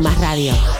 Lomas Radio.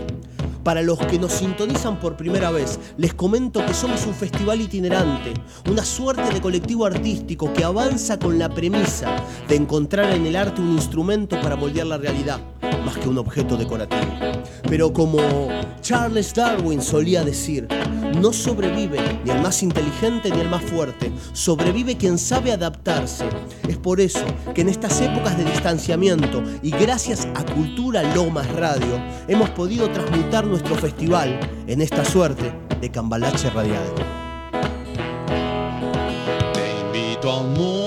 Para los que nos sintonizan por primera vez, les comento que somos un festival itinerante, una suerte de colectivo artístico que avanza con la premisa de encontrar en el arte un instrumento para moldear la realidad, más que un objeto decorativo. Pero como Charles Darwin solía decir, no sobrevive ni el más inteligente ni el más fuerte, sobrevive quien sabe adaptarse. Es por eso que en estas épocas de distanciamiento y gracias a Cultura Lomas Radio hemos podido transmutar nuestro festival en esta suerte de cambalache radial. Te invito a un mundo,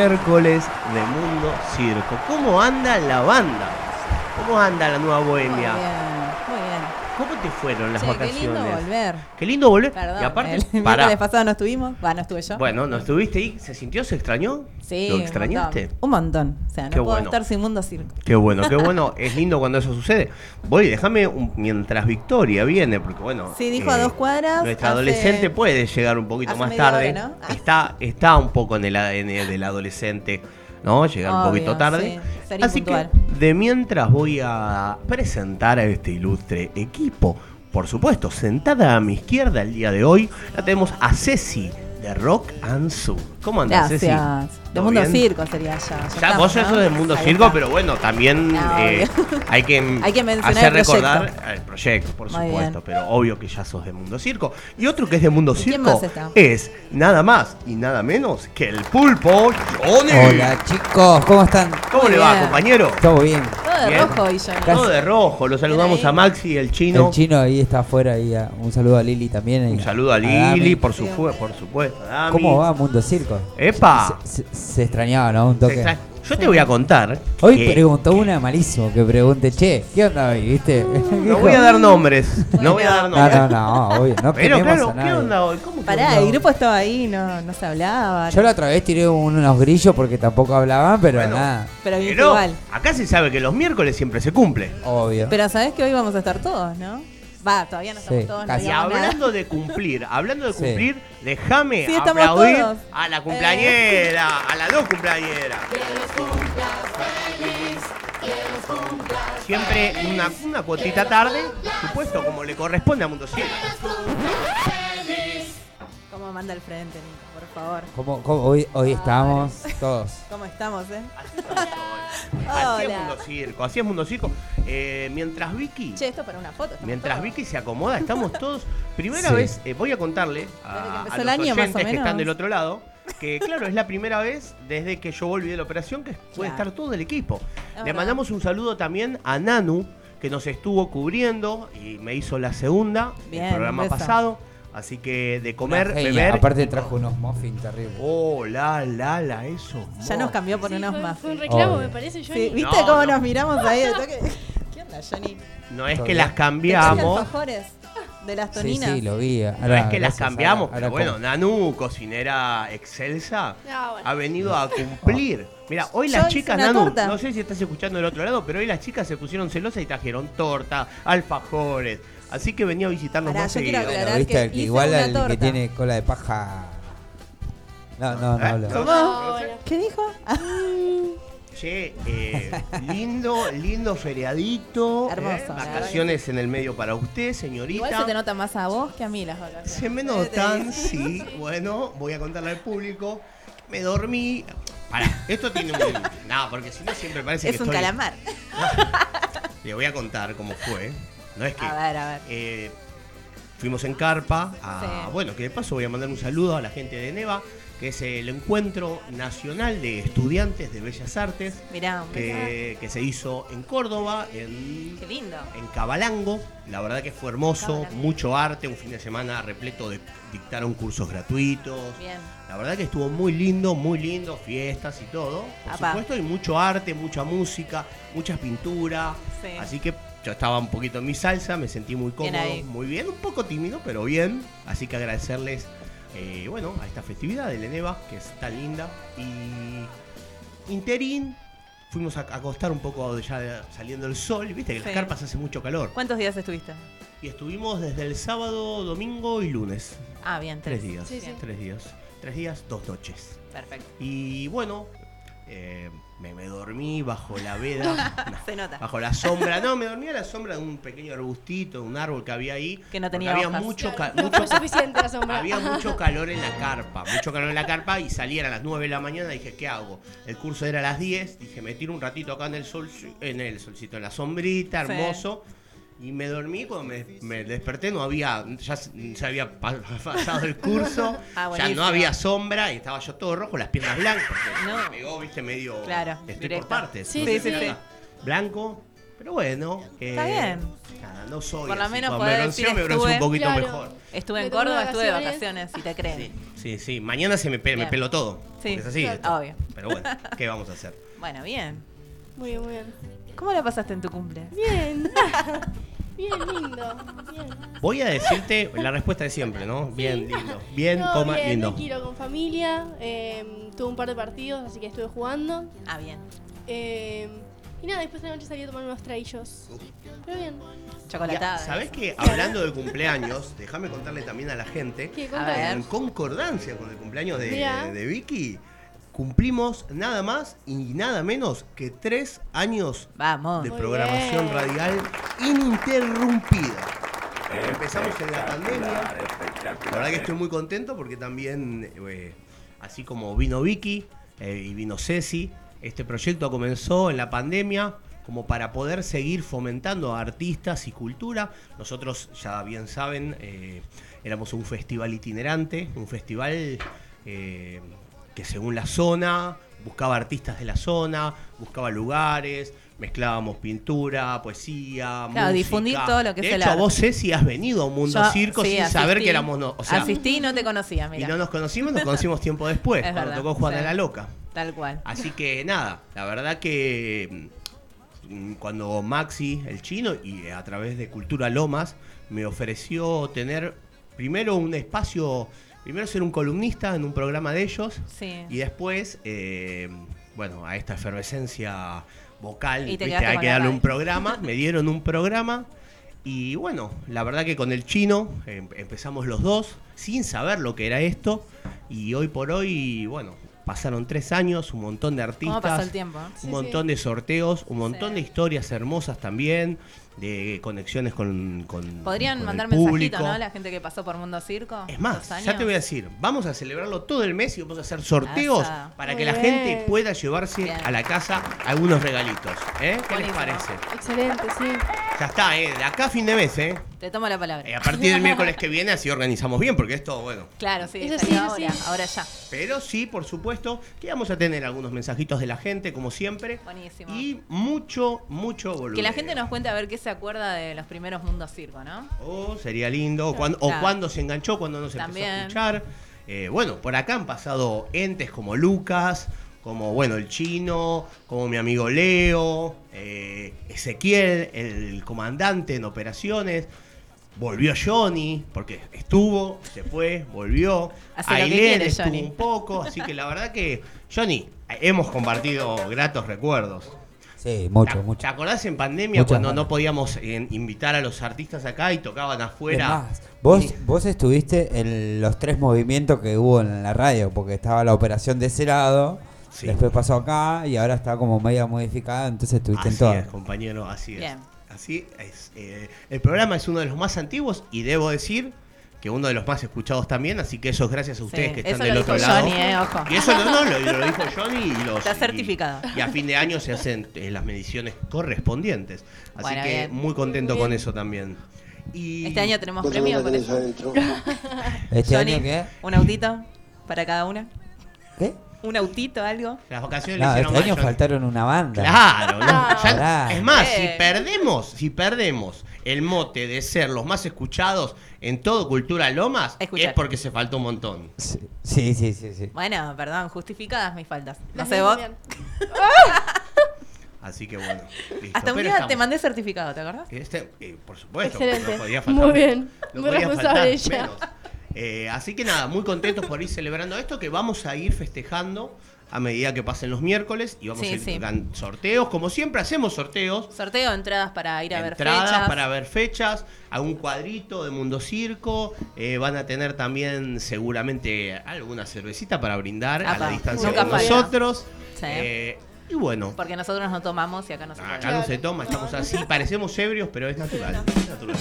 miércoles de Mundo Circo. ¿Cómo anda la banda? ¿Cómo anda la nueva bohemia? ¿Cómo te fueron las Che, qué vacaciones? lindo volver. Qué lindo volver. Perdón, y aparte, el miércoles pasado no estuvimos. Va, no estuve yo. Bueno, ¿no estuviste ahí? ¿Se sintió? ¿Se extrañó? sí, ¿Lo un extrañaste? montón. Un montón. O sea, no Qué puedo bueno. estar sin mundo circo. Qué bueno, qué bueno. es lindo cuando eso sucede. Voy, déjame un- mientras Victoria viene, porque bueno. eh, Sí, dijo a dos cuadras, Nuestra hace- adolescente puede llegar un poquito más tarde. hora, ¿no? Ah. Está, está un poco en el ADN del adolescente, ¿no? Llegar un poquito tarde. sí, ser Así impuntual. que de mientras voy a presentar a este ilustre equipo. Por supuesto, sentada a mi izquierda el día de hoy, la tenemos a Ceci de Rock and Soul. ¿Cómo andas, Ceci? Gracias. De ¿Todo mundo bien? circo sería ya. Ya, Ya, estamos, vos ¿no? eso del mundo Ahí circo, está. pero bueno, también No, eh, hay que, Hay que mencionar hacer el recordar el proyecto, por Muy supuesto, bien. pero obvio que ya sos de mundo circo. Y otro que es de mundo ¿Y quién circo es nada más y nada menos que el pulpo Johnny. Hola chicos, ¿cómo están? ¿Cómo Muy le va, compañero? Todo bien. Todo de Bien. rojo yo. Todo de rojo, lo saludamos a. Maxi, el chino. El chino ahí está afuera. Ahí, a- un saludo a Lili también. Un saludo a. Lili, por, su por supuesto. a Dami. ¿Cómo va Mundo Circo? ¡Epa! Se, se- se extrañaba, ¿no? Un Se toque. extra- Yo te voy a contar. Hoy que- preguntó una malísimo que pregunte, che, ¿qué onda hoy? ¿Viste? No voy a dar nombres. No voy a dar No, nombres. no, no, obvio. No Pero claro, a ¿qué onda hoy? ¿Cómo que Pará, onda el grupo estaba ahí, no, no se hablaba. Yo la otra vez tiré un- unos grillos porque tampoco hablaban, pero Bueno. nada, Pero Pero igual. acá se sabe que los miércoles siempre se cumple. obvio. Pero sabés que hoy vamos a estar todos, ¿no? Va, todavía no estamos Sí, todos. no casi. Y digamos nada. hablando de cumplir, hablando de Sí. cumplir, déjame Sí, estamos aplaudir todos. a la cumpleañera, a las dos cumpleañeras. Siempre una, una cuotita tarde, por supuesto, como le corresponde a Mundo Circo. ¿Cómo manda el frente, Nico? Favor. ¿Cómo, cómo hoy, hoy estamos todos? ¿Cómo estamos, eh? Así es Hola. Mundo Circo, así es Mundo Circo. Eh, mientras Vicky, Che, esto para una foto. estamos mientras todos. Vicky se acomoda, estamos todos. Primera Sí. vez, eh, voy a contarle Desde que a, empezó a el los año, más o oyentes que están del otro lado que, claro, es la primera vez desde que yo volví de la operación que puede Claro. estar todo el equipo. Es Le verdad. mandamos un saludo también a Nanu, que nos estuvo cubriendo y me hizo la segunda, Bien, el programa beso. pasado. Así que de comer, beber. Aparte trajo unos muffins terribles. Oh, la, la, la, eso. Ya nos cambió por Sí, unos fue, más. fue un reclamo, Obvio. me parece, Sí. ¿Viste No, cómo no. nos miramos ahí? ¿Qué onda, Johnny? No es que bien. las ¿Te traje cambiamos. alfajores? De las toninas. sí, lo vi. No Ahora, es que las cambiamos, ahora- pero bueno, como- Nanu, cocinera excelsa, Ah, bueno. ha venido a cumplir. Mira, hoy las chicas, Nanu, torta. no sé si estás escuchando del otro lado, pero hoy las chicas se pusieron celosas y trajeron torta, alfajores. Así que venía a visitarnos Pará, más yo quiero seguido. aclarar. Bueno, viste, que el que hice igual una al que torta. tiene cola de paja. No, no, no ¿Eh? hablo. ¿Cómo? ¿Qué dijo? Ah, Che, eh, lindo, lindo feriadito. Hermoso, eh, la verdad vacaciones en el medio para usted, señorita. Igual se te nota más a vos que a mí las vacaciones. Se me notan, sí. Bueno, voy a contarle al público. Me dormí. Pará, esto tiene un. No, porque si no siempre parece Es que un estoy. calamar. Le voy a contar cómo fue. No es que. A ver, a ver. eh, fuimos en carpa. A, Sí. Bueno, que de paso voy a mandar un saludo a la gente de Neva, que es el encuentro nacional de estudiantes de Bellas Artes Mirá, que, que se hizo en Córdoba, en Qué lindo. en Cabalango. La verdad que fue hermoso, Cabalango. mucho arte, un fin de semana repleto de dictaron cursos gratuitos. Bien. La verdad que estuvo muy lindo, muy lindo, fiestas y todo. Por Apá. supuesto, y mucho arte, mucha música, muchas pinturas. Sí. Así que yo estaba un poquito en mi salsa, me sentí muy cómodo, muy bien, un poco tímido, pero bien. Así que agradecerles, eh, bueno, a esta festividad de Leneva, que es tan linda. Y interín, fuimos a acostar un poco ya saliendo el sol, viste que las carpas hace mucho calor. ¿Cuántos días estuviste? Y estuvimos desde el sábado, domingo y lunes. Ah, bien, Tres tres. días. Sí, sí. Tres días. Tres días, dos noches. Perfecto. Y bueno, eh, me, me dormí bajo la veda. no, Se nota. bajo la sombra. No, me dormí a la sombra de un pequeño arbustito, un árbol que había ahí. Que no tenía había hojas. mucho, No mucho ca- suficiente la sombra. había mucho calor en la carpa, mucho calor en la carpa y salían a las 9 de la mañana dije, ¿qué hago? El curso era a las 10, dije, me tiro un ratito acá en el sol, en el solcito, en la sombrita, Sí. Y me dormí, cuando me, me desperté no había, ya se se había pa- pasado el curso, Ah, ya no había sombra y estaba yo todo rojo, las piernas blancas. No. Me pegó, viste, medio... Claro, Estoy directo. por partes. Sí, no sí, sí. Blanco, pero bueno. Está eh, bien. Nada, no soy Por lo así. menos me decir, bronceo, me bronceo un poquito Claro. mejor. Estuve en Córdoba, estuve de vacaciones. si te creen. Sí, sí, sí. Mañana se me, pe- me pelo todo. Sí, es así. claro. Obvio. Pero bueno, ¿qué vamos a hacer? Bueno, bien. Muy bien, muy bien. ¿Cómo la pasaste en tu cumple? Bien. bien lindo. Bien. Voy a decirte la respuesta de siempre, ¿no? Bien, lindo. Bien, Todo coma, bien, lindo. tranquilo, con familia. eh, tuve un par de partidos, así que estuve jugando. Ah, bien. eh, y nada, después de la noche salí a tomar unos traillos. Pero bien. Chocolatada. ¿Sabés que hablando de cumpleaños, déjame contarle también a la gente, ¿Qué? A Contame. ver. en concordancia con el cumpleaños de Vicky, cumplimos nada más y nada menos que tres años Vamos. de Muy programación bien. radial ininterrumpida. Empezamos en la pandemia. La verdad que estoy muy contento porque también, eh, así como vino Vicky eh, y vino Ceci, este proyecto comenzó en la pandemia como para poder seguir fomentando a artistas y cultura. Nosotros, ya bien saben, eh, éramos un festival itinerante, un festival eh, que según la zona buscaba artistas de la zona, buscaba lugares, mezclábamos pintura, poesía, Claro, música. difundir todo lo que de es el hecho, arte. vos, Ceci, has venido a un mundo Yo- circo sí, sin saber que éramos... No, o sea, Asistí y no te conocía, y mira. no nos conocimos, nos conocimos tiempo después, Es cuando verdad, tocó Juana sí. la Loca. Tal cual. Así que nada, la verdad que mm, cuando Maxi, el chino, y a través de Cultura Lomas, me ofreció tener primero un espacio, primero ser un columnista en un programa de ellos, Sí. y después, eh, bueno, a esta efervescencia vocal, Y te ¿viste? hay que darle un programa, me dieron un programa. Y bueno, la verdad que con el chino em- empezamos los dos sin saber lo que era esto. Y hoy por hoy, bueno, pasaron tres años, un montón de artistas. ¿Cómo pasó el tiempo? Sí, Un montón de sorteos, un montón Sí. de historias hermosas también, de conexiones con, con Podrían con mandar el público. mensajito, ¿no? La gente que pasó por Mundo Circo. Es más, ya te voy a decir, vamos a celebrarlo todo el mes y vamos a hacer sorteos para Muy que la bien. gente pueda llevarse Bien. a la casa algunos regalitos. ¿eh? ¿Qué les parece? Excelente, sí. Ya está, ¿eh? de acá a fin de mes, ¿eh? Te tomo la palabra. Eh, a partir del miércoles que viene así organizamos bien, porque esto, bueno. Claro, sí, Eso sí, ahora, sí. ahora ya. Pero sí, por supuesto, que vamos a tener algunos mensajitos de la gente, como siempre. Buenísimo. Y mucho, mucho volumen. Que la gente nos cuente a ver qué se acuerda de los primeros Mundo Circo, ¿no? Oh, sería lindo. O cuando, o cuando se enganchó, cuando nos empezó También. a escuchar. Eh, bueno, por acá han pasado entes como Lucas, como bueno, el chino, como mi amigo Leo, eh, Ezequiel, el comandante en operaciones. Volvió Johnny, porque estuvo, se fue, volvió. Hace Ailén quiere, estuvo Johnny. un poco, así que la verdad que, Johnny, hemos compartido gratos recuerdos. Sí, mucho, ¿Te, mucho. ¿Te acordás en pandemia Muchas cuando ganas. no podíamos eh, invitar a los artistas acá y tocaban afuera? más, vos, vos estuviste en los tres movimientos que hubo en la radio, porque estaba la operación de ese lado, Sí. después pasó acá y ahora está como media modificada, entonces estuviste en Así todo. es, compañero, así es. Bien. Así es. Eh, el programa es uno de los más antiguos y debo decir que uno de los más escuchados también, así que eso es gracias a ustedes Sí, que están eso del otro lado. Johnny, eh, ojo. Y eso no, no, lo, lo dijo Johnny y los. Está certificado. Y, a fin de año se hacen eh, las mediciones correspondientes. Así Bueno, que bien. muy contento Bien. con eso también. Y Este año tenemos premio eso. ¿Este Johnny, año qué? ¿Un autito para cada una? ¿Qué? ¿Un autito, algo? las vacaciones le No, hicieron este año faltaron una banda. Claro, ¿no? Ah. Ya- es más, si perdemos, si perdemos el mote de ser los más escuchados en todo Cultura Lomas, Escuchar. es porque se faltó un montón. Sí, sí, sí, sí. sí. Bueno, perdón, justificadas mis faltas. No sé vos. Así que bueno, listo. Hasta un Pero día te mandé certificado, ¿te acordás? Este, eh, por supuesto, Excelente. no podía faltar. Muy bien. No Muy podía responsable faltar menos. Eh, así que nada, muy contentos por ir celebrando esto que vamos a ir festejando a medida que pasen los miércoles y vamos Sí, a ir sí. sorteos, como siempre hacemos sorteos. Sorteo, entradas para ir a ver entradas fechas. para ver fechas, a un cuadrito de Mundo Circo, eh, van a tener también seguramente alguna cervecita para brindar a la distancia falla. nosotros. Sí. Eh, y bueno, Porque nosotros no tomamos y acá no se acá toma. no se toma, estamos así, parecemos ebrios, pero es natural. es natural.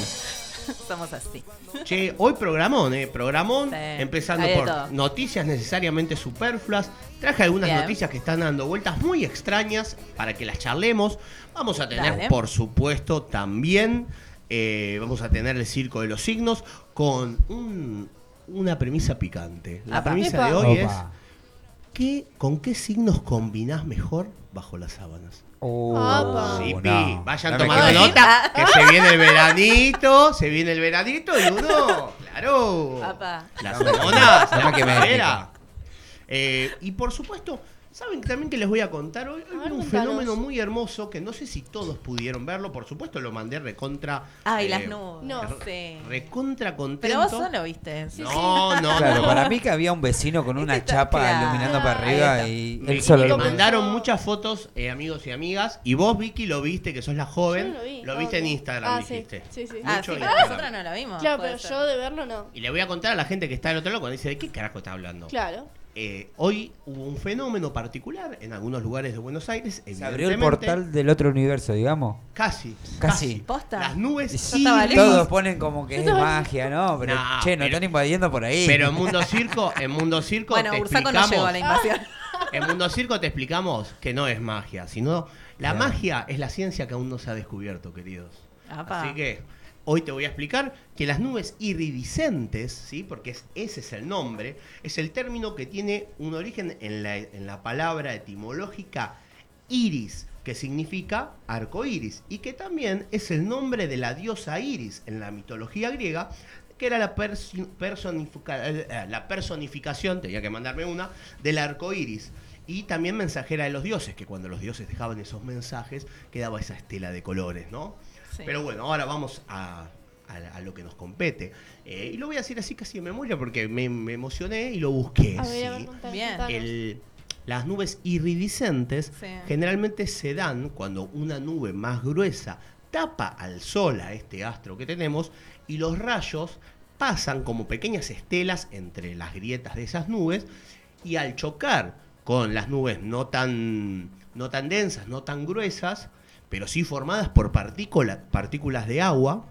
Somos así. Che, hoy programón, eh, programón, Sí, empezando por todo. noticias necesariamente superfluas. Traje algunas Bien. noticias que están dando vueltas muy extrañas para que las charlemos. Vamos a tener, Dale. por supuesto, también, eh, vamos a tener el Circo de los Signos con un- una premisa picante. La Apa. premisa de hoy es. ¿qué, ¿con qué signos combinás mejor bajo las sábanas? Oh. Sí, no. vayan No tomando nota que se viene el veranito, se viene el veranito y uno, claro, Apa. las hormonas, no la me. Eh, y por supuesto, saben también que les voy a contar hoy, ver, un contanos. fenómeno muy hermoso que no sé si todos pudieron verlo, por supuesto lo mandé recontra. Ay, eh, las nubes. no. Sí. Recontra contento. Pero vos solo viste. No, no, Claro, no. para mí que había un vecino con una Este está- chapa claro. iluminando para arriba y él solo lo mandaron muchas fotos, eh, amigos y amigas, y vos, Vicky, lo viste, que sos la joven, Yo lo vi. lo Ah, viste en ok. Instagram, Ah, sí. dijiste. Sí, sí. Ah, Mucho sí, en pero Instagram. nosotros no lo vimos. Claro, pero ser. yo de verlo no. Y le voy a contar a la gente que está del otro lado cuando dice, ¿de qué carajo está hablando? Claro. Eh, hoy hubo un fenómeno particular en algunos lugares de Buenos Aires. Se abrió el portal del otro universo, digamos. Casi. Casi. ¿Posta? Las nubes sí. Todos ponen como que es magia, ¿no? Pero No, che, nos pero- están invadiendo por ahí. Pero en Mundo Circo, en Mundo Circo Bueno, te no explicamos. llegó a la invasión. En Mundo Circo te explicamos que no es magia, sino la Claro. magia es la ciencia que aún no se ha descubierto, queridos. Apa. Así que hoy te voy a explicar que las nubes iridiscentes, ¿sí? porque es- ese es el nombre, es el término que tiene un origen en la, palabra etimológica iris, que significa arco iris, y que también es el nombre de la diosa Iris en la mitología griega, que era eh, la personificación, tenía que mandarme una, del arco iris. Y también mensajera de los dioses, que cuando los dioses dejaban esos mensajes quedaba esa estela de colores, ¿no? Sí. Pero bueno, ahora vamos a, a- a lo que nos compete. Eh, y lo voy a decir así casi de memoria porque me, me emocioné y lo busqué. A ver, a ¿sí? ver, contanos, Bien. contanos. El- las nubes iridiscentes Sí. generalmente se dan cuando una nube más gruesa tapa al sol, a este astro que tenemos, y los rayos pasan como pequeñas estelas entre las grietas de esas nubes, y al chocar con las nubes no tan, no tan densas, no tan gruesas, pero sí formadas por partícula- partículas de agua,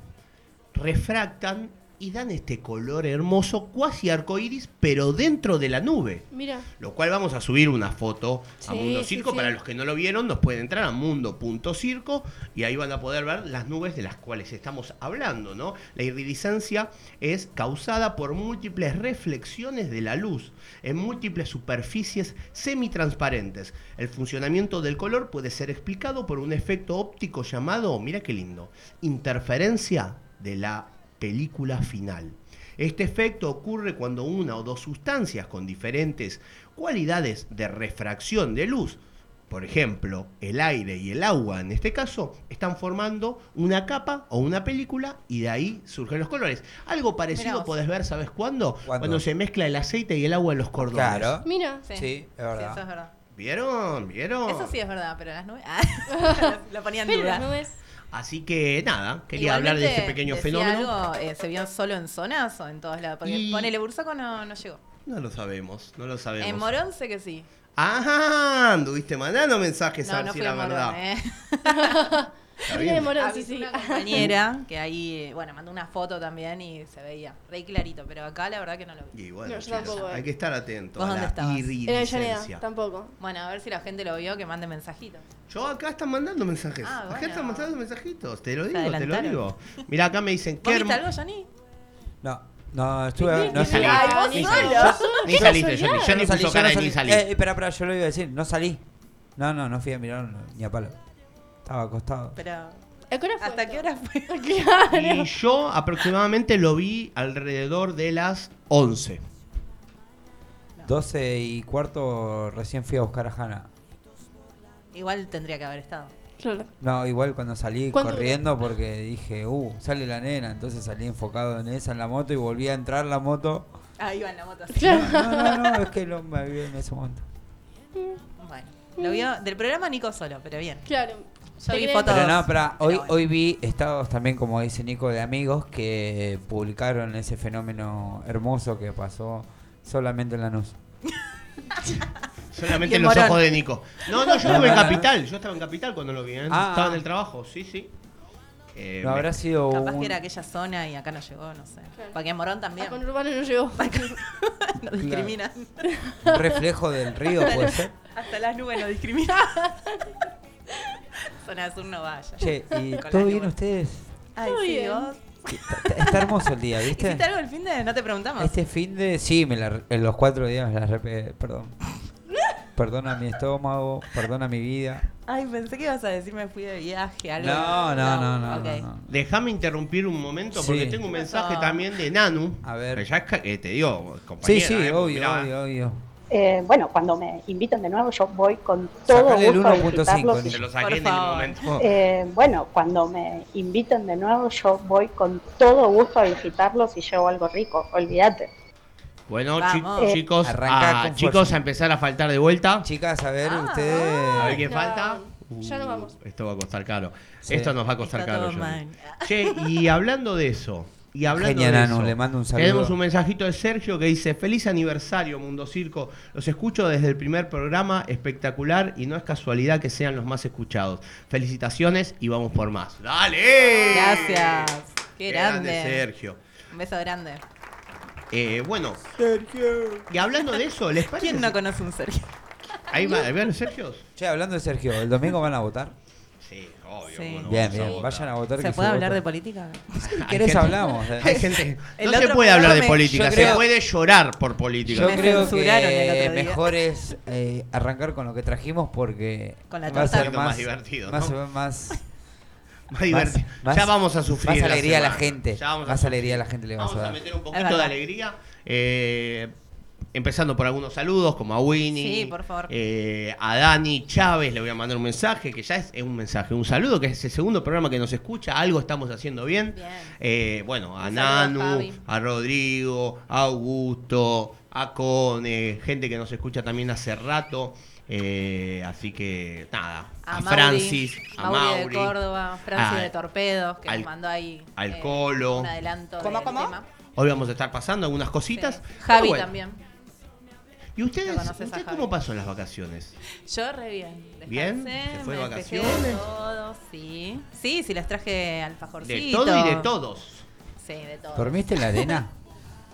refractan y dan este color hermoso, cuasi arcoíris, pero dentro de la nube. Mira. Lo cual vamos a subir una foto a Mundo sí, Circo. sí. Para los que no lo vieron, nos pueden entrar a mundo.circo y ahí van a poder ver las nubes de las cuales estamos hablando, ¿no? La iridiscencia es causada por múltiples reflexiones de la luz en múltiples superficies semitransparentes. El funcionamiento del color puede ser explicado por un efecto óptico llamado, mira qué lindo, interferencia de la película final. Este efecto ocurre cuando una o dos sustancias con diferentes cualidades de refracción de luz por ejemplo, el aire y el agua en este caso, están formando una capa o una película y de ahí surgen los colores. Algo parecido podés ver, ¿sabes cuándo? ¿Cuándo? Cuando se mezcla el aceite y el agua en los cordones. Claro. Mira. Sí, es verdad. eso es verdad. ¿Vieron? ¿Vieron? Eso sí es verdad, pero las nubes. Ah, lo ponía en Pero duda. no es. Así que nada, quería hablar de este pequeño fenómeno. algo, eh, ¿Se vio solo en zonas o en todos lados? Porque Y- ponele Bursaco no, no llegó. No lo sabemos, no lo sabemos. En Morón sé que sí. Ajá, anduviste mandando mensajes a No, ver no si era a Morón, verdad. eh. Bien. de Morón, sí, Avisé sí. una compañera que ahí, eh, bueno, mandó una foto también y se veía re clarito, pero acá la verdad que no lo vi. Y bueno, No, yo chicos, tampoco, eh. hay que estar atento ¿Vos a dónde la estabas? Iridiscencia. Tampoco. Bueno, a ver si la gente lo vio, que mande mensajitos. Yo acá están mandando mensajes. Ah, Acá bueno. están mandando mensajitos. Te lo digo, te lo digo. Mira, acá me dicen ¿Vos que viste algo, Johnny? No, no, estuve. No Ni salí. salí. Ay, vos Ni solo. salí. Ni Qué saliste. Johnny no salí, puso yo cara no de salí. ni salí. Eh, espera, espera, yo lo iba a decir. No salí. No, no, no fui a mirar ni a palo. Estaba acostado. Pero. ¿A qué hora fue ¿Hasta esto? qué hora fue? Claro. Y yo aproximadamente lo vi alrededor de las 11. 12 y cuarto recién fui a buscar a Hanna. Igual tendría que haber estado. Claro. No, igual cuando salí ¿Cuánto corriendo porque dije, uh, sale la nena, entonces salí enfocado en esa, en la moto y volví a entrar la moto. Ah, iba en la moto así. Claro. No, no, no, es que no me vi en ese momento. Bueno, lo vio del programa Nico solo, pero bien. Claro. Yo Te vi creo. fotos. Pero no, pero hoy, bueno. hoy vi estados también, como dice Nico, de amigos que publicaron ese fenómeno hermoso que pasó solamente en Lanús. Solamente en los Morón. ojos de Nico. No, no, yo estuve en Capital. Yo estaba en Capital cuando lo vi. ¿eh? Ah. Estaba en el trabajo, sí, sí. Eh, No habrá sido Capaz un, que era aquella zona y acá no llegó, no sé. Claro. Porque en Morón A también. con Urbano no llegó. Nos discriminan. un reflejo del río, puede ser. Hasta las nubes nos discriminan. Zona sur no vaya. Che, ¿y todo bien ustedes? Ay, Todo sí, bien. vos. Está, está hermoso el día, ¿viste? ¿Hiciste algo el fin de? No te preguntamos. Este fin de. Sí, me la, en los cuatro días me la repé. Perdón. Perdona mi estómago, perdona mi vida. Ay, pensé que ibas a decir me fui de viaje, algo. No, no, no, no. Ok. no, no. Déjame interrumpir un momento porque Sí. tengo un ¿Qué mensaje también de Nanu. A ver. Que ya es ca- eh, te digo, Sí, compañera. sí, eh, obvio, mirá, obvio, obvio. Eh, bueno, cuando me invitan de nuevo, yo voy con todo Sacale el gusto a 1.5, visitarlos. Nico. Te lo saqué Por en el favor. momento. Eh, bueno, cuando me inviten de nuevo, yo voy con todo gusto a visitarlos y llevo algo rico, olvídate. Bueno, chi- chicos, a, chicos a empezar a faltar de vuelta. Chicas, a ver, Ah. ustedes. A ver qué No, falta. ya vamos. Esto va a costar caro. Sí. Esto nos va a costar Está caro. Che, y hablando de eso. Y hablando Genia, de eso, le mando un saludo. Tenemos un mensajito de Sergio que dice: Feliz aniversario, Mundo Circo. Los escucho desde el primer programa, espectacular, y no es casualidad que sean los más escuchados. Felicitaciones y vamos por más. ¡Dale! Gracias. Qué grande. Sergio. Un beso grande. Eh, bueno, y hablando de eso, ¿les parece? ¿Quién no conoce un Sergio? Ahí va, ¿ahí van los Sergios? Che, hablando de Sergio, ¿el domingo van a votar? Obvio. Sí. bueno, Bien, vamos a bien, votar. vayan a votar. ¿Se que puede hablar vota. de política? Si querés gente- hablamos. Hay gente. El no se otro puede hablar de programa política, yo se creo- puede llorar por política. Yo Me creo censuraron el que otro día. mejor es eh, arrancar con lo que trajimos porque Con la va a torta. ser Un poquito más más, divertido, más, ¿no? más, Más divertido. más- ya vamos a sufrir. más alegría a la semana. gente. Ya vamos a Más alegría a la gente le Vamos a a dar. meter un Es poquito de verdad. alegría. Eh, empezando por algunos saludos, como a Winnie. Sí, por favor. eh, a Dani Chávez le voy a mandar un mensaje, que ya es un mensaje, un saludo, que es el segundo programa que nos escucha. Algo estamos haciendo bien. Bien. Eh, bueno, a Un Nanu, a Rodrigo, a Augusto, a Cone, gente que nos escucha también hace rato. eh, así que nada, a, A, Mauri, Francis, a Mauri, Mauri, de Córdoba, Francis a- de Torpedos, que al- nos mandó ahí eh, al Colo. un adelanto ¿Cómo, cómo? tema. Hoy vamos a estar pasando algunas Sí. cositas. Javi bueno, también. ¿Y ustedes, usted cómo pasó en las vacaciones? Yo re bien. ¿Bien? Descansé, ¿Se fue de me despejé vacaciones? de todo, sí. Sí, sí, les traje alfajorcito. De todo y de todos. Sí, de todo. ¿Dormiste en la arena?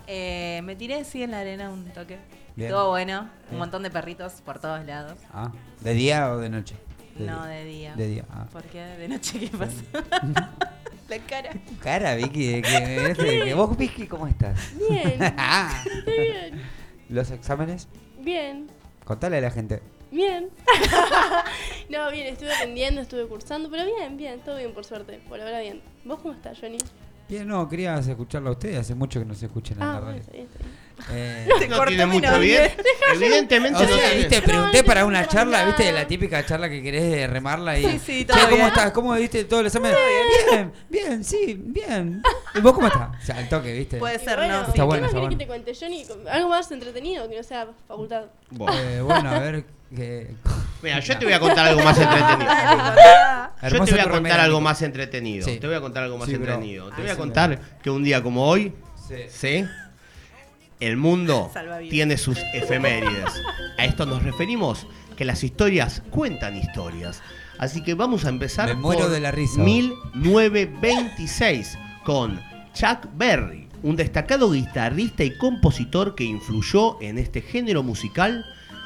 Eh, me tiré sí en la arena un toque. Bien. Estuvo bueno. Un Bien. montón de perritos por todos lados. Ah, ¿De día o de noche? no, de día. De día. Ah. ¿Por qué? ¿De noche qué pasó? la cara. Cara, Vicky, de que, de que- vos, Vicky, ¿cómo estás? Bien, estoy bien. ¿Los exámenes? Bien. Contale a la gente. Bien. no, bien, estuve aprendiendo, estuve cursando, pero bien, bien, todo bien por suerte. Por ahora bien. ¿Vos cómo estás, Johnny? Bien, no, querías escucharlo a ustedes. Hace mucho que no se escuchan en Ah, la bueno, radio. está bien, está bien. Eh, Te No corté tiene mi mucho novio. bien. Evidentemente o no sea, tiene. viste, pregunté No, para una charla, nada. viste, la típica charla que querés eh, remarla y. Sí, sí, Che, todo ¿cómo bien. estás? ¿Cómo viste todo el examen? Bien, bien, sí, bien. ¿Y vos cómo estás? O sea, al toque, viste. Puede ser, bueno, ¿no? Está ¿qué bueno, más está querés bueno. que te cuente, Johnny? Algo más entretenido que no sea facultad. Bueno. Eh, bueno, a ver. Que... Mira, yo te voy a contar algo más entretenido. Yo Hermosa te voy a contar algo Nico. más entretenido. Sí. Te voy a contar algo más Sí, bro. entretenido. Te voy a contar que un día como hoy, Sí. ¿sí? El mundo tiene sus efemérides. A esto nos referimos que las historias cuentan historias. Así que vamos a empezar Me muero por de la risa. 1926 con Chuck Berry, un destacado guitarrista y compositor que influyó en este género musical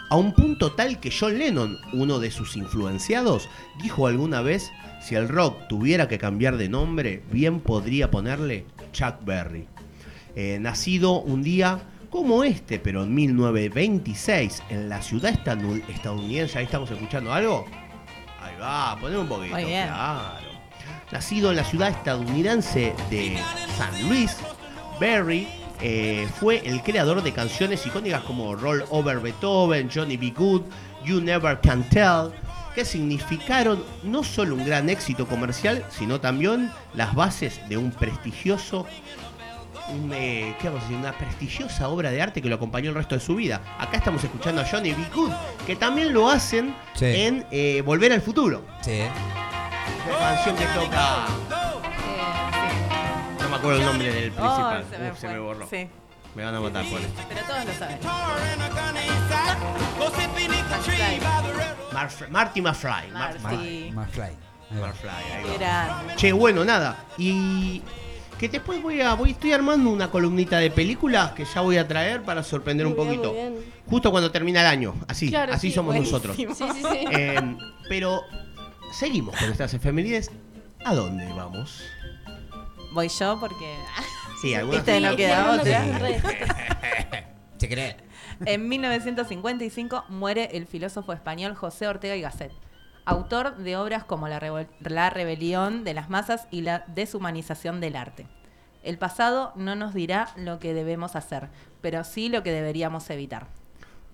a un punto tal que John Lennon, uno de sus influenciados, dijo alguna vez, si el rock tuviera que cambiar de nombre, bien podría ponerle Chuck Berry. Eh, nacido un día como este, pero en 1926, en la ciudad estadounidense, ahí estamos escuchando algo. Ahí va, poner un poquito. Muy bien. Claro. Nacido en la ciudad estadounidense de San Luis, Berry eh, fue el creador de canciones icónicas como Roll Over Beethoven, Johnny B. Good, You Never Can Tell, que significaron no solo un gran éxito comercial, sino también las bases de un prestigioso un, eh, ¿qué vamos a decir? una prestigiosa obra de arte que lo acompañó el resto de su vida. Acá estamos escuchando a Johnny B. Good, que también lo hacen Sí. en eh, Volver al Futuro. Sí. La canción que toca. No me acuerdo el nombre del. Oh, principal. se me Uf, se fue. me borró. Sí, Me van a matar por esto. pero todos lo saben. Marf- Marty McFly. Mar- Marty. Más fly. Ahí va. McFly, ahí va. Era Che, bueno, nada. Y que después voy a. Voy, estoy armando una columnita de películas que ya voy a traer para sorprender un Muy bien, poquito. muy bien. Justo cuando termina el año. Así, Claro, así sí, somos buenísimo. nosotros. Sí, sí, sí. Eh, pero seguimos con estas efemérides. ¿A dónde vamos? voy yo porque Sí, algunas. Viste, no queda otra. ¿Se cree? en 1955 muere el filósofo español José Ortega y Gasset, autor de obras como La, rebelión de las masas y la deshumanización del arte. El pasado no nos dirá lo que debemos hacer, pero sí lo que deberíamos evitar.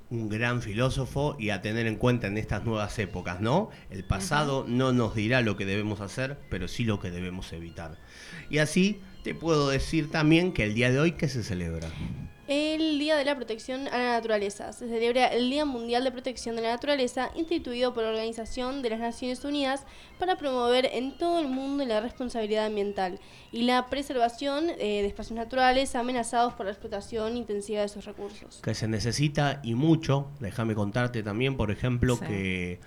un gran filósofo y a tener en cuenta en estas nuevas épocas, ¿no? El pasado no nos dirá lo que debemos hacer, pero sí lo que debemos evitar. Y así te puedo decir también que el día de hoy, ¿qué se celebra? El Día de la Protección a la Naturaleza. Se celebra el Día Mundial de Protección de la Naturaleza, instituido por la Organización de las Naciones Unidas para promover en todo el mundo la responsabilidad ambiental y la preservación eh, de espacios naturales amenazados por la explotación intensiva de sus recursos. Que se necesita y mucho. Déjame contarte también, por ejemplo, Sí. que,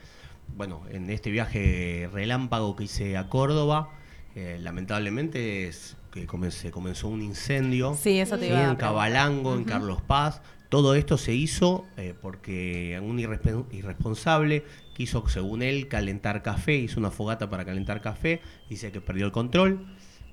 bueno, en este viaje relámpago que hice a Córdoba, eh, lamentablemente es que se comenzó un incendio. Sí, eso te Sí, iba a en. Cabalango, en. Carlos Paz. Todo esto se hizo eh, porque un irresponsable quiso, según él, calentar café, hizo una fogata para calentar café, dice que perdió el control.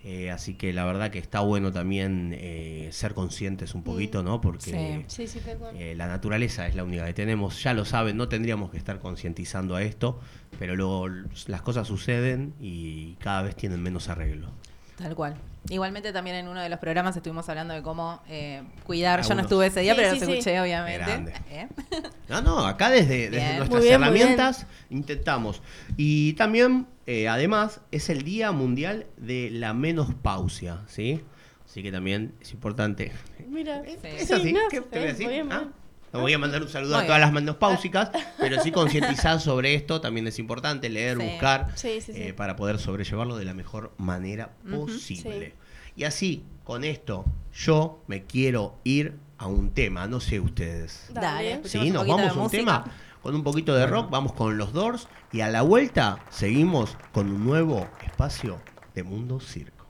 eh, así que la verdad que está bueno también eh, ser conscientes un poquito, ¿no? Porque Sí, sí, eh, la naturaleza es la única que tenemos, ya lo saben, no tendríamos que estar concientizando a esto, pero luego las cosas suceden y cada vez tienen menos arreglo. Tal cual. Igualmente también en uno de los programas estugimos hablando de cómo eh, cuidar. Yo no estuve ese día, Sí, pero sí, los sí. escuché, obviamente. ¿Eh? No, no, acá desde, nuestras bien, herramientas intentamos. Y también, eh, además, es el Día Mundial de la Menopausia, ¿sí? Así que también es importante. Mira, ¿Es sí, así? no, ¿Qué te voy a decir? bien, ¿Ah? No voy a mandar un saludo Muy a todas bien. las menopáusicas, pero sí concientizar sobre esto también es importante, leer, Sí. buscar, Sí, sí, sí. eh, para poder sobrellevarlo de la mejor manera posible. Sí. Y así, con esto, yo me quiero ir a un tema, no sé ustedes. Dale, Sí, nos vamos a un música. tema con un poquito de rock, vamos con los Doors y a la vuelta seguimos con un nuevo espacio de Mundo Circo.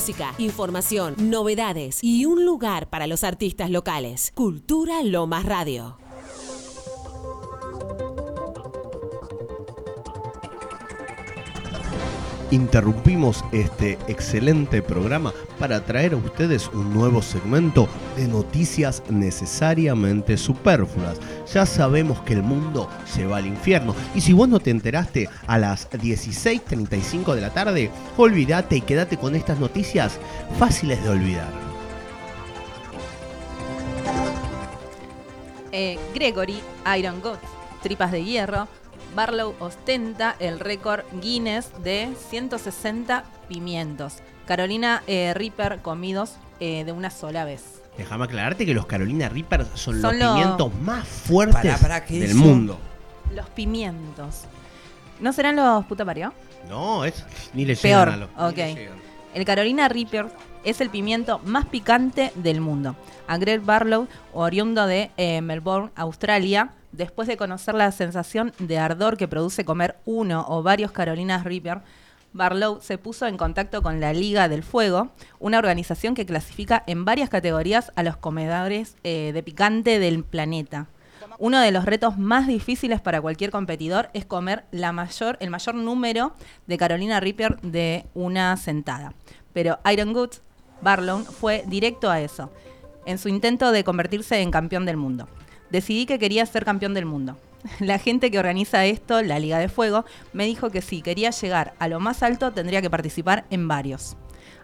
Música, información, novedades y un lugar para los artistas locales. Cultura Lomas Radio. Interrumpimos este excelente programa para traer a ustedes un nuevo segmento de noticias necesariamente superfluas. Ya sabemos que el mundo se va al infierno y si vos no te enteraste a las 16.35 de la tarde, olvídate y quédate con estas noticias fáciles de olvidar. Eh, Gregory, Iron Goat, Tripas de Hierro, Barlow ostenta el récord Guinness de 160 pimientos. Carolina eh, Reaper comidos eh, de una sola vez. Déjame aclararte que los Carolina Reaper son, Son los los- pimientos más fuertes Pará, pará, ¿qué del hizo? mundo. Los pimientos. ¿No serán los puta parió? No, es ni le Peor, llegan a los. ok. llegan. El Carolina Reaper es el pimiento más picante del mundo. A Greg Barlow, oriundo de eh, Melbourne, Australia, después de conocer la sensación de ardor que produce comer uno o varios Carolinas Reaper, Barlow se puso en contacto con la Liga del Fuego, una organización que clasifica en varias categorías a los comedores eh, de picante del planeta. Uno de los retos más difíciles para cualquier competidor es comer la mayor, el mayor número de Carolina Reaper de una sentada. Pero Iron Goods, Barlow, fue directo a eso, en su intento de convertirse en campeón del mundo. Decidí que quería ser campeón del mundo. La gente que organiza esto, la Liga de Fuego, me dijo que si quería llegar a lo más alto tendría que participar en varios.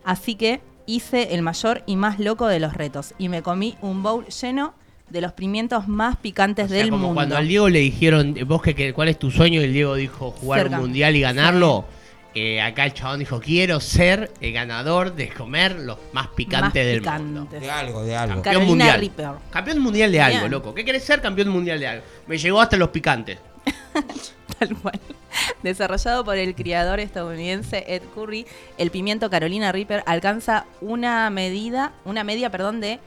Así que hice el mayor y más loco de los retos y me comí un bowl lleno de los pimientos más picantes O sea, del como mundo. cuando al Diego le dijeron, vos que, que- cuál es tu sueño, y el Diego dijo jugar un mundial y ganarlo. Eh, acá el chabón dijo, quiero ser el ganador de comer los más picantes Más del picantes. mundo. De algo, de algo. Campeón Carolina mundial. Reaper. Campeón mundial de algo, Bien. loco. ¿Qué querés ser campeón mundial de algo? Me llegó hasta los picantes. Tal cual. Desarrollado por el criador estadounidense Ed Curry, el pimiento Carolina Reaper alcanza una medida, una media, perdón, de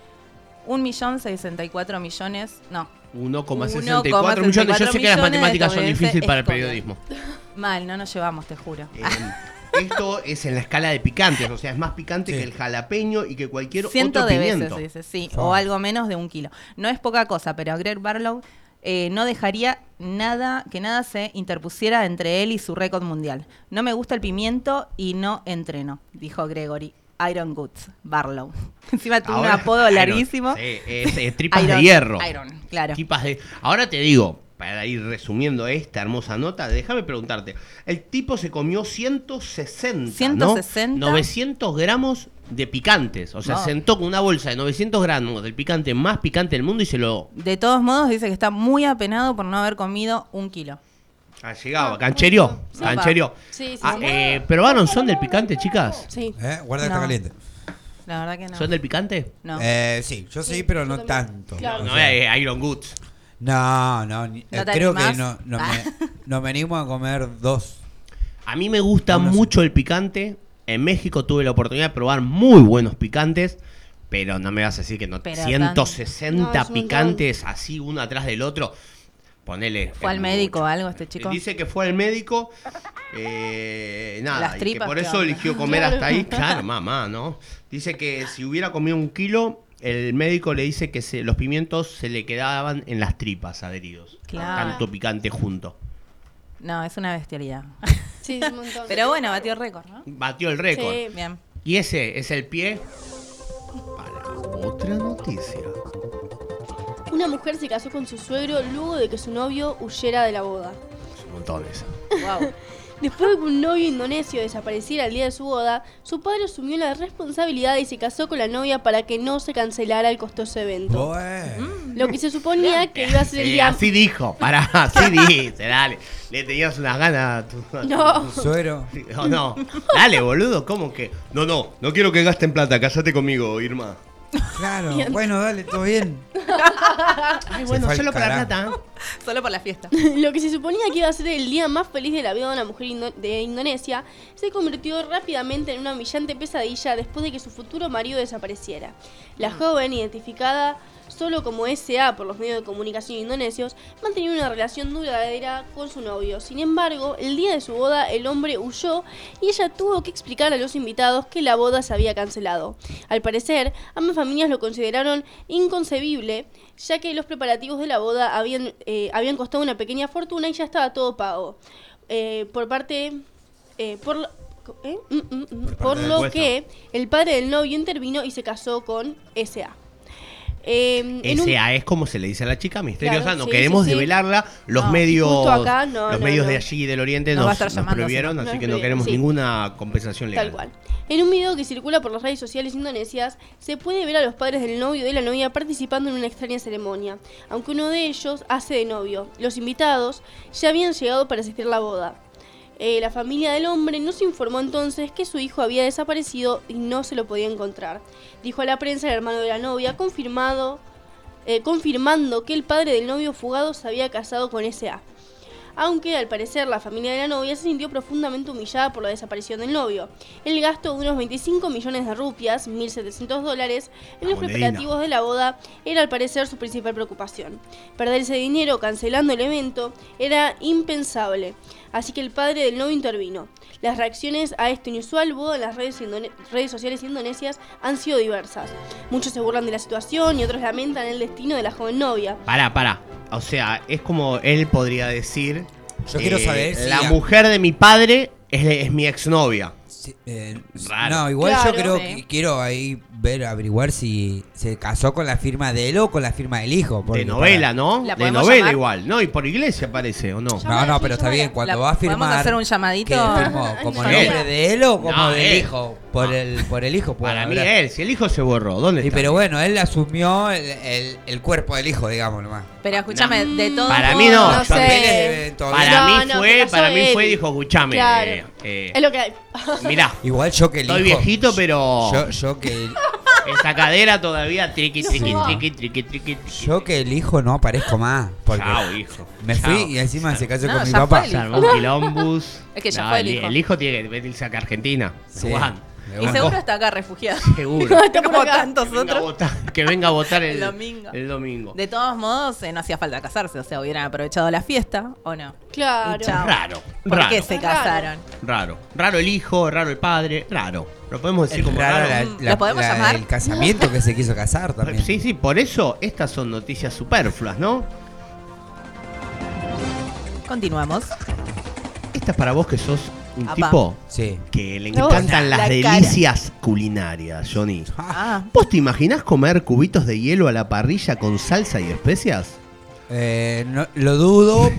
1.064 millones, no, 1,64 millones. Yo sé que las matemáticas son difíciles para el periodismo. mal, no nos llevamos, te juro. Eh, esto es en la escala de picantes, o sea, es más picante Sí. que el jalapeño y que cualquier Ciento otro de pimiento. veces, dice, sí, Oh. o algo menos de un kilo. No es poca cosa, pero Greg Barlow eh, no dejaría nada que nada se interpusiera entre él y su récord mundial. No me gusta el pimiento y no entreno, dijo Gregory. Iron Goods, Barlow. Encima tuvo un apodo Iron, larguísimo. sí, es, eh, tripas Iron- de hierro. Iron, claro. Tripas de- Ahora te digo, para ir resumiendo esta hermosa nota, déjame preguntarte. El tipo se comió 160, 160. ¿no? 900 gramos de picantes. O sea, No. sentó con una bolsa de 900 gramos del picante más picante del mundo y se lo De todos modos, dice que está muy apenado por no haber comido un kilo. ha llegado. Canchereó. Sí. Canchereó. Sí, sí, Ah, sí. eh, ¿Probaron son del picante, chicas? Sí. ¿Eh? Guarda que No. está caliente. La verdad que no. ¿Son del picante? No. Eh, sí, yo sí, Sí, pero yo no también. tanto. Claro. O No, sea, Iron Goods. No, no, ni- ¿No eh, te creo que animás? no, no, Ah. me, no me animo a comer dos. A mí me gusta mucho el picante. En México tuve la oportunidad de probar muy buenos picantes. Pero no me vas a decir que no. Pero 160 tanto. No, es un picantes así uno atrás del otro. Ponele. ¿Fue es al médico o mucho. algo este chico? Dice que fue al médico. eh, nada, Las y que tripas, por ¿qué eso onda? eligió comer hasta ahí. Claro, mamá, ¿no? Dice que si hubiera comido un kilo, el médico le dice que se- los pimientos se le quedaban en las tripas adheridos. Claro. Tanto picante junto. No, es una bestialidad. Sí, es un montón. Pero bueno, batió récord, ¿no? Batió el récord. Sí. Bien. Y ese es el pie para otra noticia. Una mujer se casó con su suegro luego de que su novio huyera de la boda. Es un montón eso. Wow. Después de que un novio indonesio desapareciera el día de su boda, su padre asumió la responsabilidad y se casó con la novia para que no se cancelara el costoso evento. Bueno. Lo que se suponía que iba a ser el día... así dijo, pará, así dice, dale. Le tenías unas ganas a tu, a No. Tu suegro. No, no. Dale, boludo, ¿cómo que? No, no, no quiero que gasten plata, casate conmigo, Irma. Claro. Bueno, dale, todo bien. Ay, bueno, solo para plata. Solo por la fiesta. Lo que se suponía que iba a ser el día más feliz de la vida de una mujer indo- de Indonesia se convirtió rápidamente en una humillante pesadilla después de que su futuro marido desapareciera. La joven, identificada solo como SA por los medios de comunicación indonesios, mantenía una relación duradera con su novio. Sin embargo, el día de su boda el hombre huyó y ella tuvo que explicar a los invitados que la boda se había cancelado. Al parecer, ambas familias lo consideraron inconcebible, ya que los preparativos de la boda habían, eh, habían costado una pequeña fortuna y ya estaba todo pago. Eh, por parte... eh, por, lo- ¿eh? Mm, mm, mm. Por del lo que el padre del novio intervino y se casó con S.A. Eh, un- SA es como se le dice a la chica misteriosa, Claro, no sí, queremos sí, sí. develarla. Los No, medios, justo acá, no, los no, medios de allí del Oriente Nos nos, prohibieron, así Nos que no queremos ninguna compensación legal. Tal cual. En un video que circula por las redes sociales indonesias, se puede ver a los padres del novio y de la novia participando en una extraña ceremonia, aunque uno de ellos hace de novio. Los invitados ya habían llegado para asistir a la boda. Eh, la familia del hombre nos informó entonces que su hijo había desaparecido y no se lo podía encontrar. Dijo a la prensa el hermano de la novia, confirmado, eh, confirmando que el padre del novio fugado se había casado con S.A aunque al parecer la familia de la novia se sintió profundamente humillada por la desaparición del novio. El gasto de unos 25 millones de rupias, 1.700 dólares, en los preparativos de la boda era al parecer su principal preocupación. Perder ese dinero cancelando el evento era impensable, así que el padre del novio intervino. Las reacciones a esta inusual boda en las redes, redes sociales indonesias han sido diversas. Muchos se burlan de la situación y otros lamentan el destino de la joven novia. Pará, pará. O sea, es como él podría decir. eh, Yo quiero saber si La mujer de mi padre es, es mi exnovia. Sí, eh, Raro. No, igual Claro, yo creo sí. que quiero ahí ver, averiguar si se casó con la firma de él o con la firma del hijo. De novela, para- ¿no? ¿La De novela llamar? igual. No, y por iglesia parece, ¿o no? No, no, pero está bien, cuando La- va a ¿podemos firmar. hacer un llamadito? ¿qué firmó? ¿Como Él. nombre de él o como No, del él. hijo? Por, el, por el hijo, Para mí él, si el hijo se borró, ¿dónde Sí, está? pero bueno, él asumió el, el- el cuerpo del hijo, digamos nomás. Pero escúchame, de todo Para mí no, sé. Para mí fue, para mí fue, dijo, escuchame, Claro. eh, eh, Es lo que hay. Mirá, Igual yo que el estoy viejito, pero Yo, yo que esa cadera todavía triqui, triqui, triqui, triqui, triqui, triqui. yo que el hijo no aparezco más. Porque Chao, hijo. me Chao. fui y encima se casó No, con mi papá. armó un quilombus. Es que ya No, fue el hijo. El hijo tiene que venirse acá a Argentina. Sí. Juan, Y seguro está acá refugiado. seguro. Está Como acá. tantos Que venga a otros. votar- que venga a votar el, El domingo. el domingo. De todos modos, eh, no hacía falta casarse, o sea, hubieran aprovechado la fiesta, ¿o no? Claro. Raro, ¿Por raro, qué se casaron? raro. Raro el hijo, raro el padre, raro. Lo podemos decir como raro raro. la- ¿Lo podemos la- llamar? El casamiento que se quiso casar también. Sí, sí, por eso estas son noticias superfluas, ¿no? Continuamos. Esta es para vos que sos un tipo Sí. que le encantan la las cara. delicias culinarias, Johnny. Ah, ¿Vos te imaginás comer cubitos de hielo a la parrilla con salsa y especias? Eh, no- lo dudo,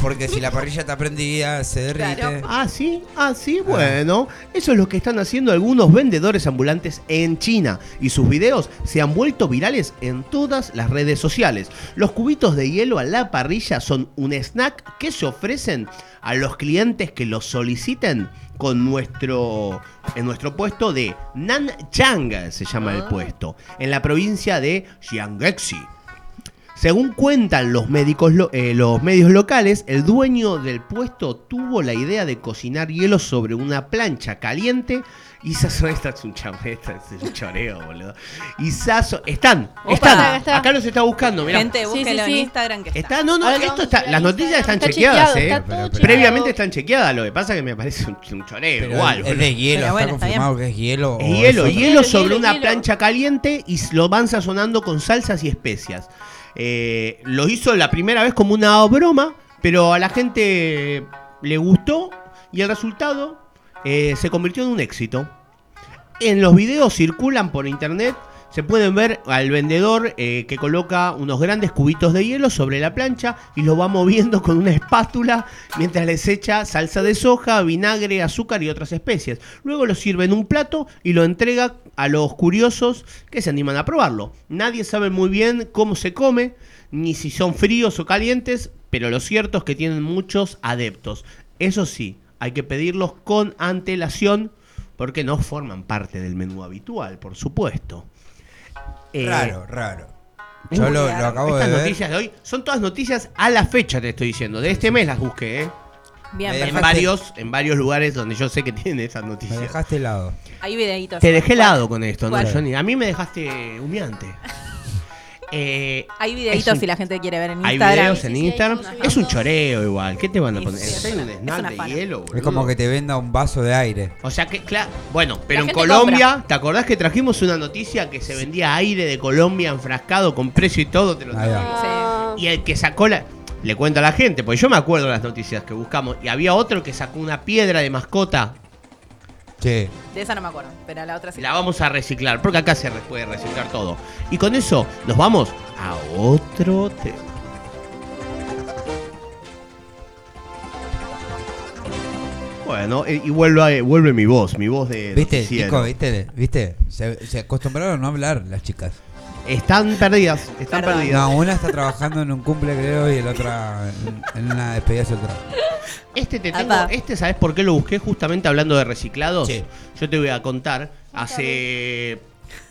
porque si la parrilla está prendida, se derrite. Claro. Ah, sí, ah, sí, bueno. Eso es lo que están haciendo algunos vendedores ambulantes en China y sus videos se han vuelto virales en todas las redes sociales. Los cubitos de hielo a la parrilla son un snack que se ofrecen a los clientes que los soliciten con nuestro en nuestro puesto de Nanchang se llama el Ah. puesto en la provincia de Jiangxi. Según cuentan los, médicos lo- eh, los medios locales, el dueño del puesto tuvo la idea de cocinar hielo sobre una plancha caliente y sazonó. Esta es un esta es un choreo, boludo. Y sazo. Están, Opa. están. Acá está. Acá los está buscando, mirá. gente, Sí, búsquelo sí, sí. en Instagram que está. Está, no, no, esto está, las noticias están. Está chequeadas, chequeado, eh. está todo Pero- pero- chequeado. Previamente están chequeadas, lo que pasa es que me parece un, un choreo Pero igual. es de hielo, Pero bueno, está está confirmado que es hielo. Es hielo, es hielo sobre hielo, una hielo. plancha caliente y lo van sazonando con salsas y especias. Eh, lo hizo la primera vez como una broma, pero a la gente le gustó y el resultado eh, se convirtió en un éxito. En los videos circulan por internet. Se pueden ver al vendedor eh, que coloca unos grandes cubitos de hielo sobre la plancha y lo va moviendo con una espátula mientras les echa salsa de soja, vinagre, azúcar y otras especies. Luego lo sirve en un plato y lo entrega a los curiosos que se animan a probarlo. Nadie sabe muy bien cómo se come, ni si son fríos o calientes, pero lo cierto es que tienen muchos adeptos. Eso sí, hay que pedirlos con antelación porque no forman parte del menú habitual, por supuesto. Eh, Raro, raro. Yo lo, acabo Estas de ver. noticias de hoy son todas noticias a la fecha, te estoy diciendo. De este mes las busqué, ¿eh? Bien, Me En perfecto. varios, en varios lugares donde yo sé que tienen esas Me noticias. dejaste helado. Hay videitos. Te dejé helado con esto, ¿no. Johnny? A mí me dejaste humeante. Eh, Hay videitos un- si la gente quiere ver en Hay Instagram. videos en hay Instagram. Es un choreo igual. ¿Qué te van a poner? sí, Hay es un es snack una de fana. hielo, Es como que te venda un vaso de aire. O sea que, claro. Bueno, pero en Colombia, ¿te acordás que trajimos una noticia que se vendía aire de Colombia enfrascado con precio y todo? Te lo. Ah, Y el que sacó la. Le cuento a la gente, porque yo me acuerdo de las noticias que buscamos. Y había otro que sacó una piedra de mascota. Che, De esa no me acuerdo, pero la otra sí. La vamos a reciclar, porque acá se puede reciclar todo. Y con eso nos vamos a otro tema. Bueno, eh, y vuelve, a- vuelve mi voz, mi voz de ¿viste. Nico? ¿Viste? ¿Viste? Se, se acostumbraron a no hablar las chicas. Están perdidas, están Perdón. perdidas. No, una está trabajando en un cumple, creo, y la otra en, en una despedida soltera. Este te tengo, Apa. este sabes por qué lo busqué justamente hablando de reciclados. Sí. Yo te voy a contar. Hace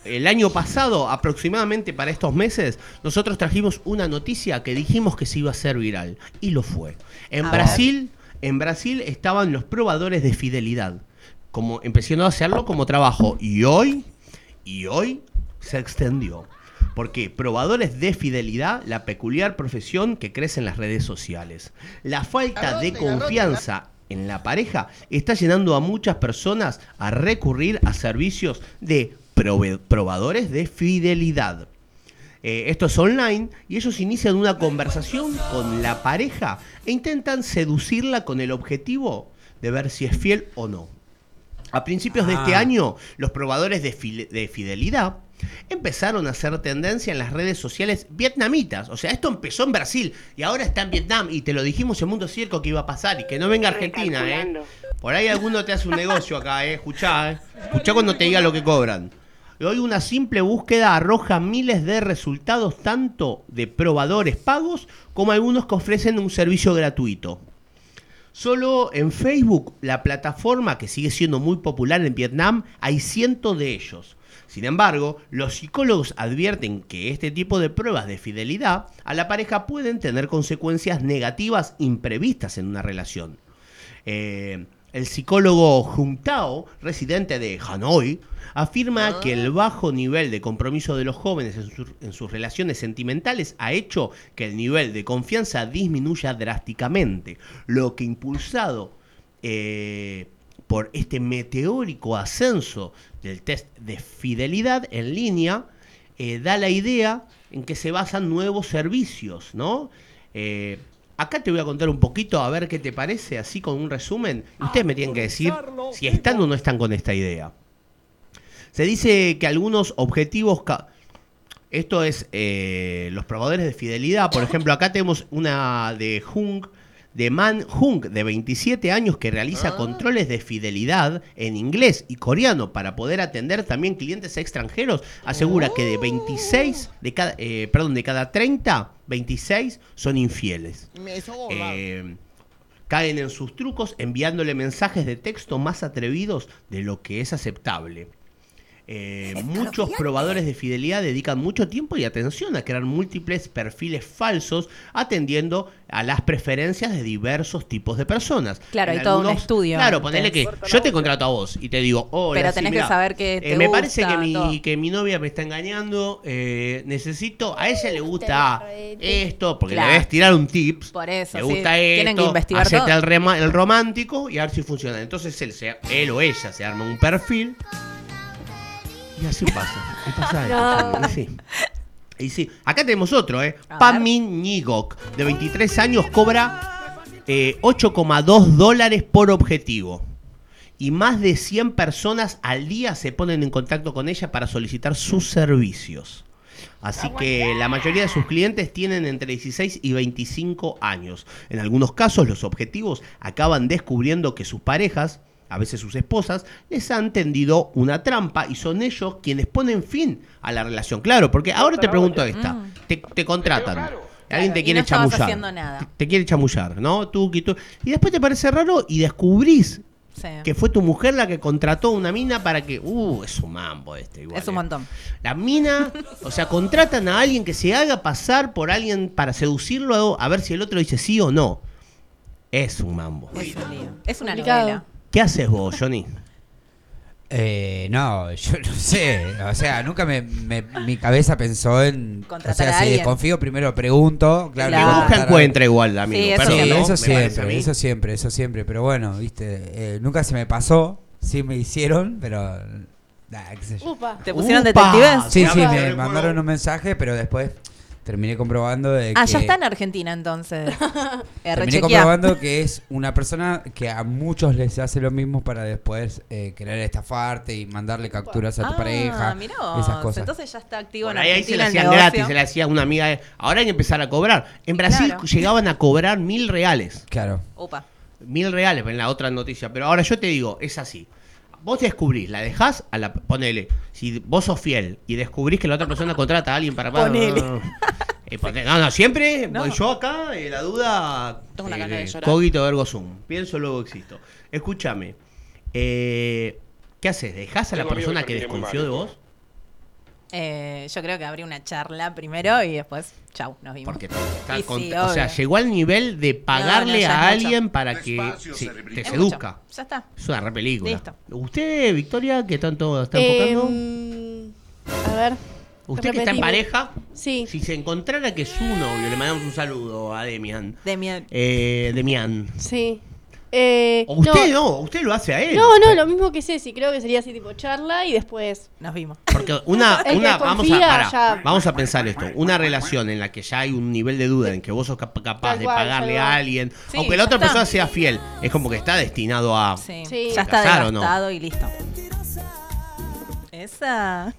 el año pasado, aproximadamente para estos meses, nosotros trajimos una noticia que dijimos que se iba a hacer viral y lo fue. En A Brasil, en Brasil estaban los probadores de fidelidad, como empezando a hacerlo como trabajo y hoy y hoy se extendió. Porque probadores de fidelidad, la peculiar profesión que crece en las redes sociales. La falta de confianza en la pareja está llenando a muchas personas a recurrir a servicios de probadores de fidelidad. Eh, esto es online y ellos inician una conversación con la pareja e intentan seducirla con el objetivo de ver si es fiel o no. A principios de este Ah. año, los probadores de fidelidad empezaron a hacer tendencia en las redes sociales vietnamitas. O sea, esto empezó en Brasil y ahora está en Vietnam. Y te lo dijimos en Mundo Circo que iba a pasar y que no venga Argentina, ¿eh? Por ahí alguno te hace un negocio acá, ¿eh? Escuchá, ¿eh? Escuchá cuando te diga lo que cobran. Y hoy una simple búsqueda arroja miles de resultados tanto de probadores pagos como algunos que ofrecen un servicio gratuito. Solo en Facebook, la plataforma que sigue siendo muy popular en Vietnam, hay cientos de ellos. Sin embargo, los psicólogos advierten que este tipo de pruebas de fidelidad a la pareja pueden tener consecuencias negativas imprevistas en una relación. Eh, el psicólogo Juntao, residente de Hanoi, afirma que el bajo nivel de compromiso de los jóvenes en, su- en sus relaciones sentimentales ha hecho que el nivel de confianza disminuya drásticamente, lo que impulsado eh, por este meteórico ascenso del test de fidelidad en línea, eh, da la idea en que se basan nuevos servicios, ¿no? Eh, acá te voy a contar un poquito a ver qué te parece, así con un resumen. Ustedes me tienen que decir si están o no están con esta idea. Se dice que algunos objetivos... Esto es eh, los probadores de fidelidad. Por ejemplo, acá tenemos una de Hung, de Man Hung, de 27 años, que realiza controles de fidelidad en inglés y coreano para poder atender también clientes extranjeros. Asegura que de 26, de cada, eh, perdón, de cada 30, 26 son infieles. Eh, caen en sus trucos enviándole mensajes de texto más atrevidos de lo que es aceptable. Eh, muchos probadores de fidelidad dedican mucho tiempo y atención a crear múltiples perfiles falsos atendiendo a las preferencias de diversos tipos de personas. Claro, En hay todo un algunos- estudio Claro, antes. ponele que yo te contrato a vos y te digo, hola, Pero sí, tenés que mirá, saber que te eh, Me parece que mi, todo. que mi novia me está engañando, eh, necesito, a ella le gusta esto, porque Claro. le debes tirar un tips. Por eso, Le sí. gusta Tienen esto, que investigar hacete todo. el, romántico y a ver si funciona. Entonces él, se- él o ella se arma un perfil y así pasa. Y pasa esto. Y sí. Y sí. Acá tenemos otro, ¿eh? Pamin Nigok, de 23 años, cobra eh, 8,2 dólares por objetivo. Y más de 100 personas al día se ponen en contacto con ella para solicitar sus servicios. Así que la mayoría de sus clientes tienen entre 16 y 25 años. En algunos casos los objetivos acaban descubriendo que sus parejas, a veces sus esposas, les han tendido una trampa y son ellos quienes ponen fin a la relación. Claro, porque ahora te pregunto esta, te, te contratan. Alguien te y quiere no estabas chamullar. haciendo nada. Te, te quiere chamullar, ¿no? Tú, tú. Y después te parece raro y descubrís Sí. que fue tu mujer la que contrató una mina para que. Uh, es un mambo este igual. Es un eh. montón. La mina, o sea, contratan a alguien que se haga pasar por alguien para seducirlo a, a ver si el otro dice sí o no. Es un mambo. Es un lío. Es una novela. ¿Qué haces vos, Johnny? Eh, no, yo no sé. O sea, nunca me, me- mi cabeza pensó en. O sea, a si alguien. desconfío, primero pregunto. Claro, Claro. que Busca contratar a- encuentra igual, amigo. Sí, eso perdón, Sí, eso Me parece a mí. siempre, eso siempre, eso siempre. Pero bueno, viste, eh, nunca se me pasó. Sí me hicieron, pero. nah, qué sé yo. Upa. ¿Te pusieron Upa. detectives? Sí, sí, me mandaron un mensaje, pero después terminé comprobando de Ah, que. ya está en Argentina entonces. Eh, Terminé comprobando que es una persona que a muchos les hace lo mismo para después eh, querer estafarte y mandarle capturas a tu Ah, pareja. mirá vos. esas cosas. Entonces ya está activo en ahí, ahí Argentina se le el hacían gratis, se le hacía una amiga. de- Ahora hay que empezar a cobrar. En Brasil Claro. llegaban a cobrar mil reales. Claro. Upa. Mil reales en la otra noticia. Pero ahora yo te digo, es así. Vos descubrís, la dejás a la. Ponele, si vos sos fiel y descubrís que la otra persona contrata a alguien para. Ponele. Eh, no, no, siempre No. voy yo acá, eh, la duda. Tengo una gana de llorar. Cogito ergo sum. Pienso, luego existo. Escúchame. eh, ¿Qué haces? ¿Dejás a la Tengo persona que desconfió de vos? Eh, yo creo que habría una charla primero y después, chau, nos vimos. Porque está Y con- sí, o sea, obvio. llegó al nivel de pagarle ya a es mucho. alguien para que Despacio, sí, cerebrito. te Es seduzca. mucho. Ya está. Es una re película. Listo. ¿Usted, Victoria, qué tanto está Eh, enfocando? a ver. ¿Usted que está en repetime. pareja? Sí. Si se encontrara que su novio, le mandamos un saludo a Demian. Demian. Eh, Demian. Sí. Eh, O usted no. usted lo hace a él. No, no, lo mismo que Ceci. Creo que sería así tipo charla y después. Nos vimos. Porque una, vamos, a, confía pará, ya- vamos a pensar esto. Una relación en la que ya hay un nivel de duda en que vos sos cap- capaz Tal de cual, pagarle tal a cual. alguien, Sí, aunque la ya otra está. persona sea fiel, es como que está destinado a... Sí. Sí. Ya está ¿Casar o no? devastado y listo. Esa.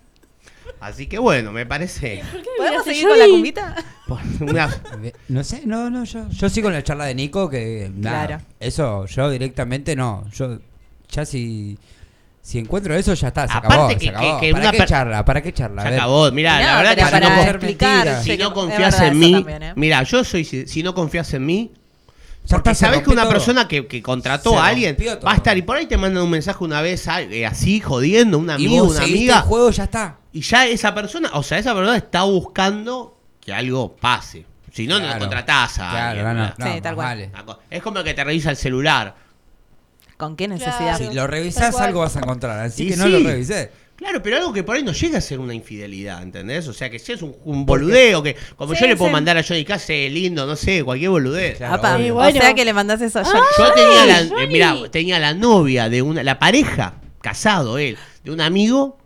Así que bueno, me parece... ¿Podemos seguir yo con la cumbita? una- No sé, no, no, yo, yo sí con la charla de Nico, que nada, Claro. eso yo directamente no, yo ya si, si encuentro eso ya está, se Aparte acabó, que- se acabó. que- que ¿Para una qué per- charla? ¿Para qué charla? Se acabó. Mira, No, la verdad que para si no, explicar, si no confías en mí, también, ¿eh? mira, yo soy, si si no confías en mí, Ya porque está, sabes que una todo. persona que, que contrató Se a alguien va a estar y por ahí te mandan un mensaje una vez eh, así, jodiendo, un y amigo, vos una amiga, el juego, ya está. y ya esa persona, o sea, esa persona está buscando que algo pase. Si no, no Claro. lo contratás a Claro, alguien, no, no, ¿verdad? no, Sí, más tal cual. vale. Es como que te revisa el celular. ¿Con qué necesidad? Claro. Si lo revisás algo vas a encontrar, así Y que no sí. lo revisé. Claro, pero algo que por ahí no llega a ser una infidelidad, ¿entendés? O sea, que si es un, un boludeo, que como Sí, yo le puedo sí. mandar a Johnny Cash, eh, lindo, no sé, cualquier boludez. Claro, Apa, obvio. O bueno. sea que le mandás eso a Johnny. Yo tenía la, eh, mirá, tenía la novia de una, la pareja, casado él, de un amigo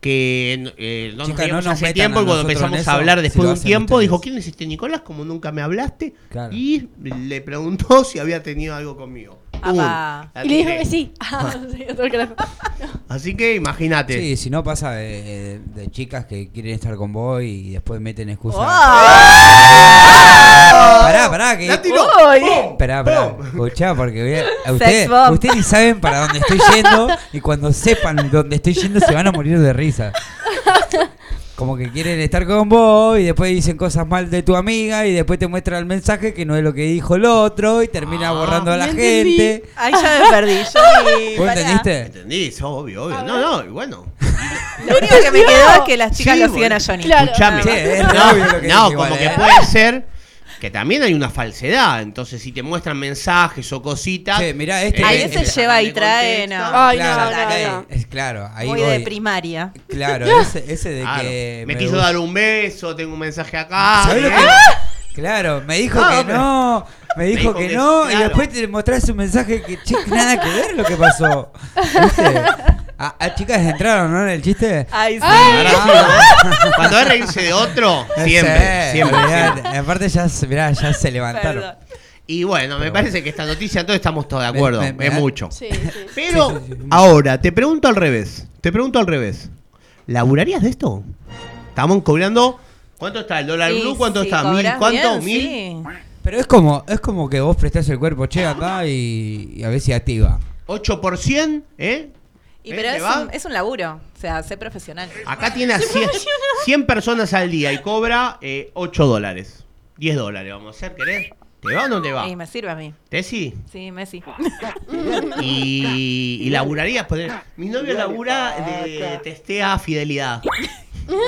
que eh, no nos Chicas, veíamos no nos hace metan tiempo a y cuando nosotros empezamos en a hablar si después lo de un hacen tiempo, ustedes. dijo, ¿quién es este Nicolás? Como nunca me hablaste. Claro. Y le preguntó si había tenido algo conmigo. Y le dijo que sí. Ah. Así que imagínate. Sí, si no pasa de, de chicas que quieren estar con vos y después meten excusas. ¡Oh! Pará, pará, que. La tiró. Escuchá, porque voy a- ustedes, bomb. ustedes ni saben para dónde estoy yendo y cuando sepan dónde estoy yendo se van a morir de risa. Como que quieren estar con vos y después dicen cosas mal de tu amiga y después te muestran el mensaje que no es lo que dijo el otro y termina Ah, borrando a la entendí. gente. Ay, ya me perdí. Johnny, ¿Vos pará. entendiste? ¿Entendí? Eso, obvio, obvio. No, no, y bueno. Lo único que me quedó es que las chicas Sí, lo sigan a. Johnny. Claro. Escuchame. Sí, es no, obvio lo que no, dice como igual, que ¿eh? puede ser que también hay una falsedad. Entonces, si te muestran mensajes o cositas. Mirá, este- Ahí este- ese lleva y trae, no. Ay, no, claro, no, eh, no. es claro, ahí Muy voy. de primaria. Claro, ese, ese de Claro, que me, me quiso gusta- dar un beso, tengo un mensaje acá. ¿Sabés lo ¿eh? que- Claro, me dijo No, que pero- no, me dijo, dijo que, que no, claro. y después te mostraste un mensaje que, che, nada que ver lo que pasó. ¿Viste? A, a chicas entraron, ¿no? En el chiste. Ay, sí. Ahora sí, Cuando es reírse de otro, siempre, Sí, siempre. Aparte ya, se- mirá, ya se levantaron. Perdón. Y bueno, me parece que esta noticia todos estamos todos de acuerdo, Me- me- es me- mucho. Sí, sí. Pero Sí, sí, sí. ahora, te pregunto al revés. Te pregunto al revés. ¿Laburarías de esto? Estamos cobrando. ¿Cuánto está el dólar Sí, blue? ¿Cuánto sí, está? ¿Mil? ¿Cuánto? bien, ¿Mil? sí. Pero es como, es como que vos prestás el cuerpo, che, acá y, y a ver si activa. 8 por 100, ¿eh? Y ¿Eh? pero ¿Te es un, es un laburo. O sea, sé profesional. Acá tiene a 100, 100 personas al día y cobra eh, 8 dólares. 10 dólares vamos a hacer, ¿querés? ¿Te va o no te va? Y me sirve a mí. ¿Tessy? Sí, Messi. Y, y laburarías. poner- Mi novio labura de testea fidelidad.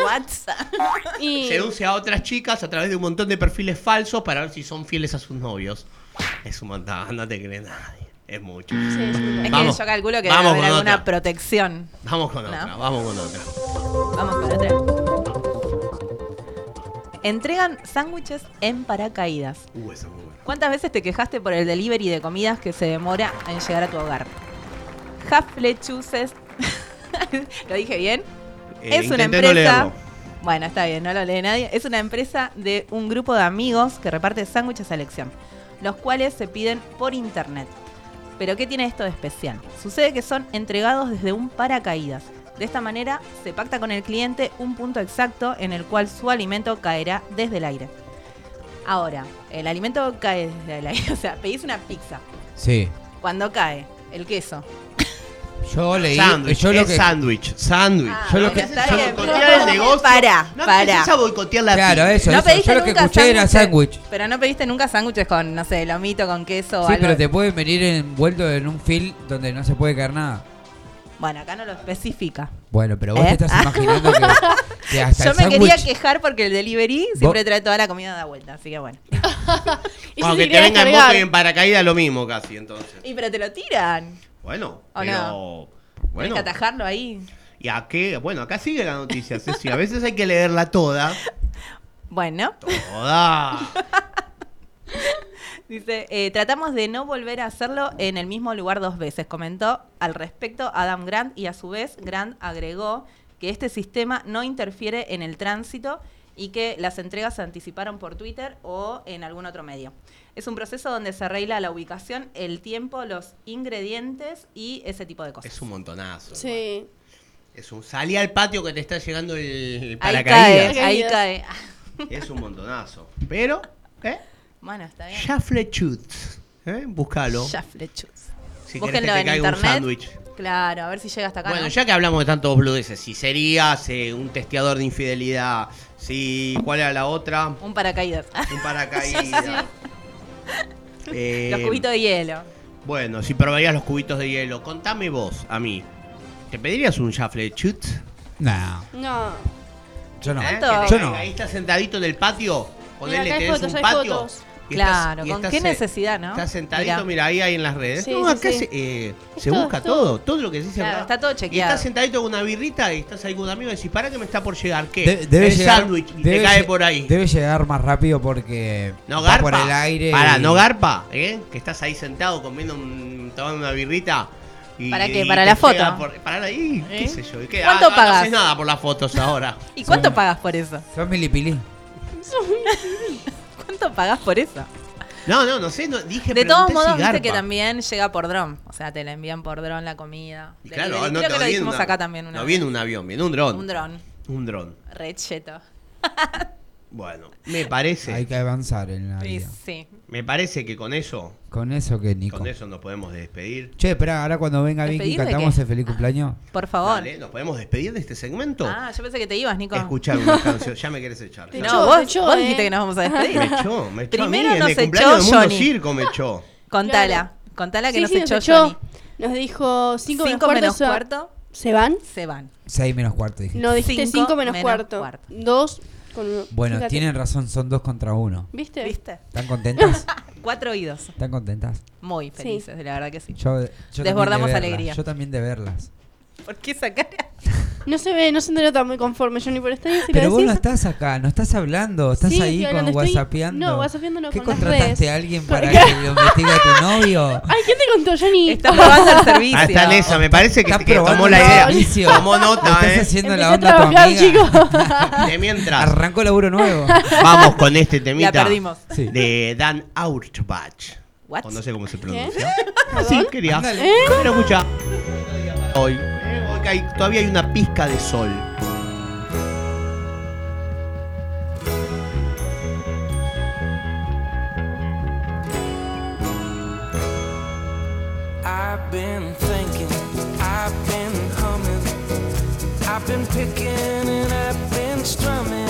WhatsApp. Y Seduce a otras chicas a través de un montón de perfiles falsos para ver si son fieles a sus novios. Es un montón, no te cree nadie. Es mucho. Sí, es Vamos. que yo calculo que debe haber alguna otra. protección. Vamos con No. otra, vamos con otra. Vamos con otra. Entregan sándwiches en paracaídas. Uh, esa es muy buena. ¿Cuántas veces te quejaste por el delivery de comidas que se demora en llegar a tu hogar? Haflechuses. ¿Lo dije bien? Eh, es una no empresa. bueno, está bien, no lo lee nadie. Es una empresa de un grupo de amigos que reparte sándwiches a elección, los cuales se piden por internet. Pero ¿qué tiene esto de especial? Sucede que son entregados desde un paracaídas. De esta manera se pacta con el cliente un punto exacto en el cual su alimento caerá desde el aire. Ahora, el alimento cae desde el aire. O sea, pedís una pizza. Sí. Cuando cae el queso. Yo leí. Sándwich, yo lo es que. sándwich, sándwich. Ah, Yo lo que- está yo- bien. Boicotear el negocio. Pará, no pará. empieces a boicotear la Claro, eso, No eso. pediste Yo lo que escuché era sándwich. Pero no pediste nunca sándwiches con, no sé, lomito con queso Sí, algo. pero te pueden venir envuelto en un film donde no se puede caer nada. Bueno, acá no lo especifica. Bueno, pero vos ¿Eh? te estás imaginando que, que hasta Yo el me quería quejar porque el delivery siempre trae toda la comida de vuelta, así que bueno. Y Bueno, si que se te quiere venga en moto y en paracaídas lo mismo casi, entonces. Y pero te lo tiran. Bueno, ¿O pero... no? Bueno, Tienes que atajarlo ahí. y a qué... Bueno, acá sigue la noticia, Ceci. A veces hay que leerla toda. Bueno, Toda. dice, eh, tratamos de no volver a hacerlo en el mismo lugar dos veces, comentó al respecto Adam Grant y a su vez Grant agregó que este sistema no interfiere en el tránsito y que las entregas se anticiparon por Twitter o en algún otro medio. Es un proceso donde se arregla la ubicación, el tiempo, los ingredientes y ese tipo de cosas. Es un montonazo. Sí. Es un... Salí al patio que te está llegando el, el Ahí paracaídas. cae, ahí Paracaídas. cae. Es un montonazo. Pero, ¿eh? Bueno, está bien. Chaflechut. ¿Eh? Búscalo. Shufflechus. Si querés que Búsquenlo te en caiga un internet. sándwich. Claro, a ver si llega hasta acá. Bueno, ¿no? ya que hablamos de tantos bludeces, si serías eh, un testeador de infidelidad, si cuál era la otra, Un paracaídas. un paracaídas. Eh, Los cubitos de hielo. Bueno, si probarías los cubitos de hielo, contame vos, a mí. ¿Te pedirías un Shuffle Chut? No, No. yo no. ¿Eh? Yo no. Ahí estás sentadito en el patio, ponele, tenés fotos, un patio. fotos. Y estás- Claro, y ¿con estás, qué necesidad, no? Estás sentadito, mira, ahí, ahí en las redes. Sí, no, sí, acá sí. se, eh, Es se todo, busca es todo. todo, todo lo que se dice. Claro, está todo Y estás sentadito con una birrita y estás ahí con un amigo y decís, para que me está por llegar, ¿qué? De- debe el llegar- sándwich y debe te cae por ahí. Debe llegar más rápido porque No va garpa. por el aire. Pará, y- no garpa, ¿eh? Que estás ahí sentado comiendo un, tomando una birrita. Y, ¿Para qué? ¿Para la foto? por- para ahí, qué ¿Eh? sé yo. ¿qué? ¿Cuánto Ah, pagas? No haces nada por las fotos ahora. ¿Y cuánto Son- pagas por eso? Son milipilí. ¿Cuánto pagas por eso? No, no, no sé, no, dije De todos modos, si viste que también llega por dron. O sea, te la envían por dron la comida. Y claro, no, Creo te que lo una- acá también una No vez. viene un avión, viene un dron. Un dron. Un dron. Re cheto. Bueno, me parece, Hay que avanzar en la Sí, vida. sí. Me parece que con eso, Con eso que Nico. con eso nos podemos despedir. Che, espera, ahora cuando venga Vicky ¿Despedir de cantamos el feliz cumpleaños. Por favor. Dale, nos podemos despedir de este segmento. Ah, yo pensé que te ibas, Nico. Escuchar una canción. Ya me querés echar. No, echó, vos, echó, vos eh. dijiste que nos vamos a despedir. Me echó, me echó Primero a mí, nos en el cumpleaños echó del Mundo Johnny. Circo me echó. Contala. Claro. Contala que Sí, nos sí, echó, nos echó. Johnny. Nos dijo 5 menos Cinco menos va- cuarto, ¿Se van? se van. 6 menos cuarto dije. No, dijiste Cinco 5 menos, menos cuarto. cuarto. 2 con uno. Bueno, Fíjate. tienen razón, son dos contra uno. ¿Viste? ¿Viste? ¿Están contentas? Cuatro oídos. ¿Están contentas? Muy Sí. felices, la verdad que sí. Yo, Desbordamos de alegría. Yo también de verlas. ¿Por qué esa cara? No se ve, no se nota muy conforme, Johnny, por estar si Pero vos no estás acá, no estás hablando, estás Sí, ahí con estoy- whatsappeando. no, whatsappeando no, ¿Qué con las contrataste redes. a alguien para que lo investigue a tu novio? Ay, ¿quién te contó, Johnny? Está probando el servicio. Ah, está en esa, me parece que, que tomó la idea. servicio. Tomó nota, Estás eh. haciendo Empecé la onda a tu trabajar, amiga. chicos. De mientras, Arrancó laburo nuevo. vamos con este temita. La perdimos. Sí. De Dan Auerbach. What? O no sé cómo se pronuncia. ¿Perdón? Sí, quería. Ándale. Pero escucha. Eh, hoy que hay- todavía hay una pizca de sol. I've been thinking, I've been humming, I've been picking and I've been strumming,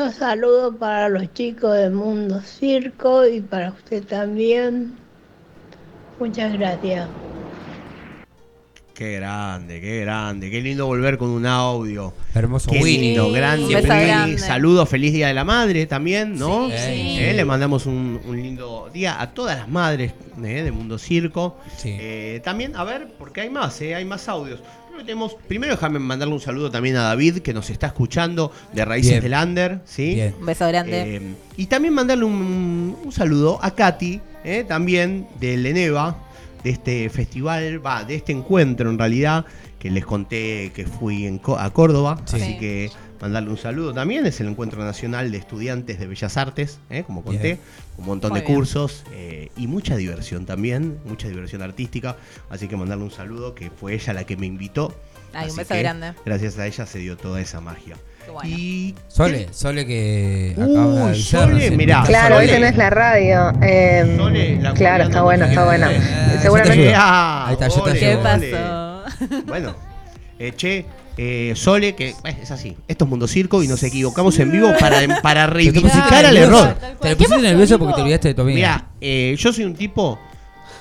muchos saludos para los chicos de Mundo Circo y para usted también. Muchas gracias. Qué grande, qué grande, qué lindo volver con un audio. Hermoso. Qué lindo, grande, grande. Saludos, feliz Día de la Madre también, ¿no? Sí, eh, le mandamos un, lindo día a todas las madres eh, de Mundo Circo. Sí. Eh, también, a ver, porque hay más, hay más audios. Tenemos, primero déjame mandarle un saludo también a David, que nos está escuchando de Raíces Bien. del Under, ¿sí? Bien. Un beso grande. Eh, y también mandarle un, un saludo a Katy, eh, también del Eneva, de este festival, va, de este encuentro en realidad, que les conté que fui en Co- a Córdoba. Sí. Así Sí. que mandarle un saludo también. Es el Encuentro Nacional de Estudiantes de Bellas Artes, eh, como conté. Bien. Un montón Muy de bien. cursos eh, y mucha diversión también, mucha diversión artística. Así que mandarle un saludo, que fue ella la que me invitó. Ay, un beso que grande. Gracias a ella se dio toda esa magia. Bueno. Y Sole, Sole que Uy, acaba de avisar. Sole, mirá. Claro, hoy Sole. tenés la radio. eh, Sole, la claro, está bueno, está bueno. Eh, Seguramente. Ah, Ahí está, yo te ¿Qué pasó? Bueno, eh, che, eh, Sole, que eh, es así. Esto es Mundo Circo y nos equivocamos en vivo para, para reivindicar al error. Te lo ¿Qué pusiste nervioso porque te olvidaste de tu amiga. Mira, eh, yo soy un tipo,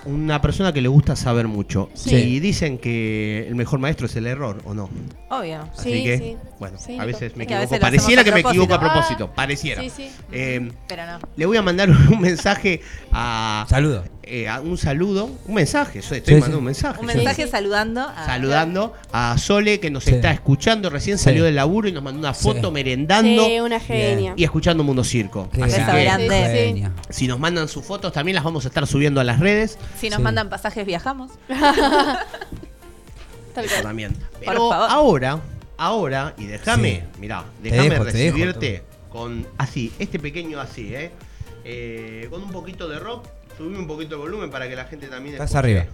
una persona que le gusta saber mucho. Sí. Y dicen que el mejor maestro es el error, ¿o no? Obvio. Así Sí, que, sí. bueno, Sí, a veces me equivoco. veces Pareciera que me equivoco a propósito. propósito. Pareciera. Sí, sí. Eh, Pero no. le voy a mandar un mensaje a, Saludo. Eh, un saludo, un mensaje. Estoy Sí, mandando sí. un mensaje. Un mensaje Sí, saludando a. saludando a Sole que nos Sí. está escuchando. Recién Sí. salió del laburo y nos mandó una foto Sí. merendando Sí, una genia. y escuchando Mundo Circo. Así que, grande. Sí, sí. genia. si nos mandan sus fotos, también las vamos a estar subiendo a las redes. Si nos Sí. mandan pasajes, viajamos. Tal Eso cual. también. Por Pero favor. ahora, ahora, y déjame, Sí. mirá, déjame dejo, recibirte con así, este pequeño así, ¿eh? Eh, Con un poquito de rock. Subí un poquito de volumen para que la gente también Estás escuche, arriba.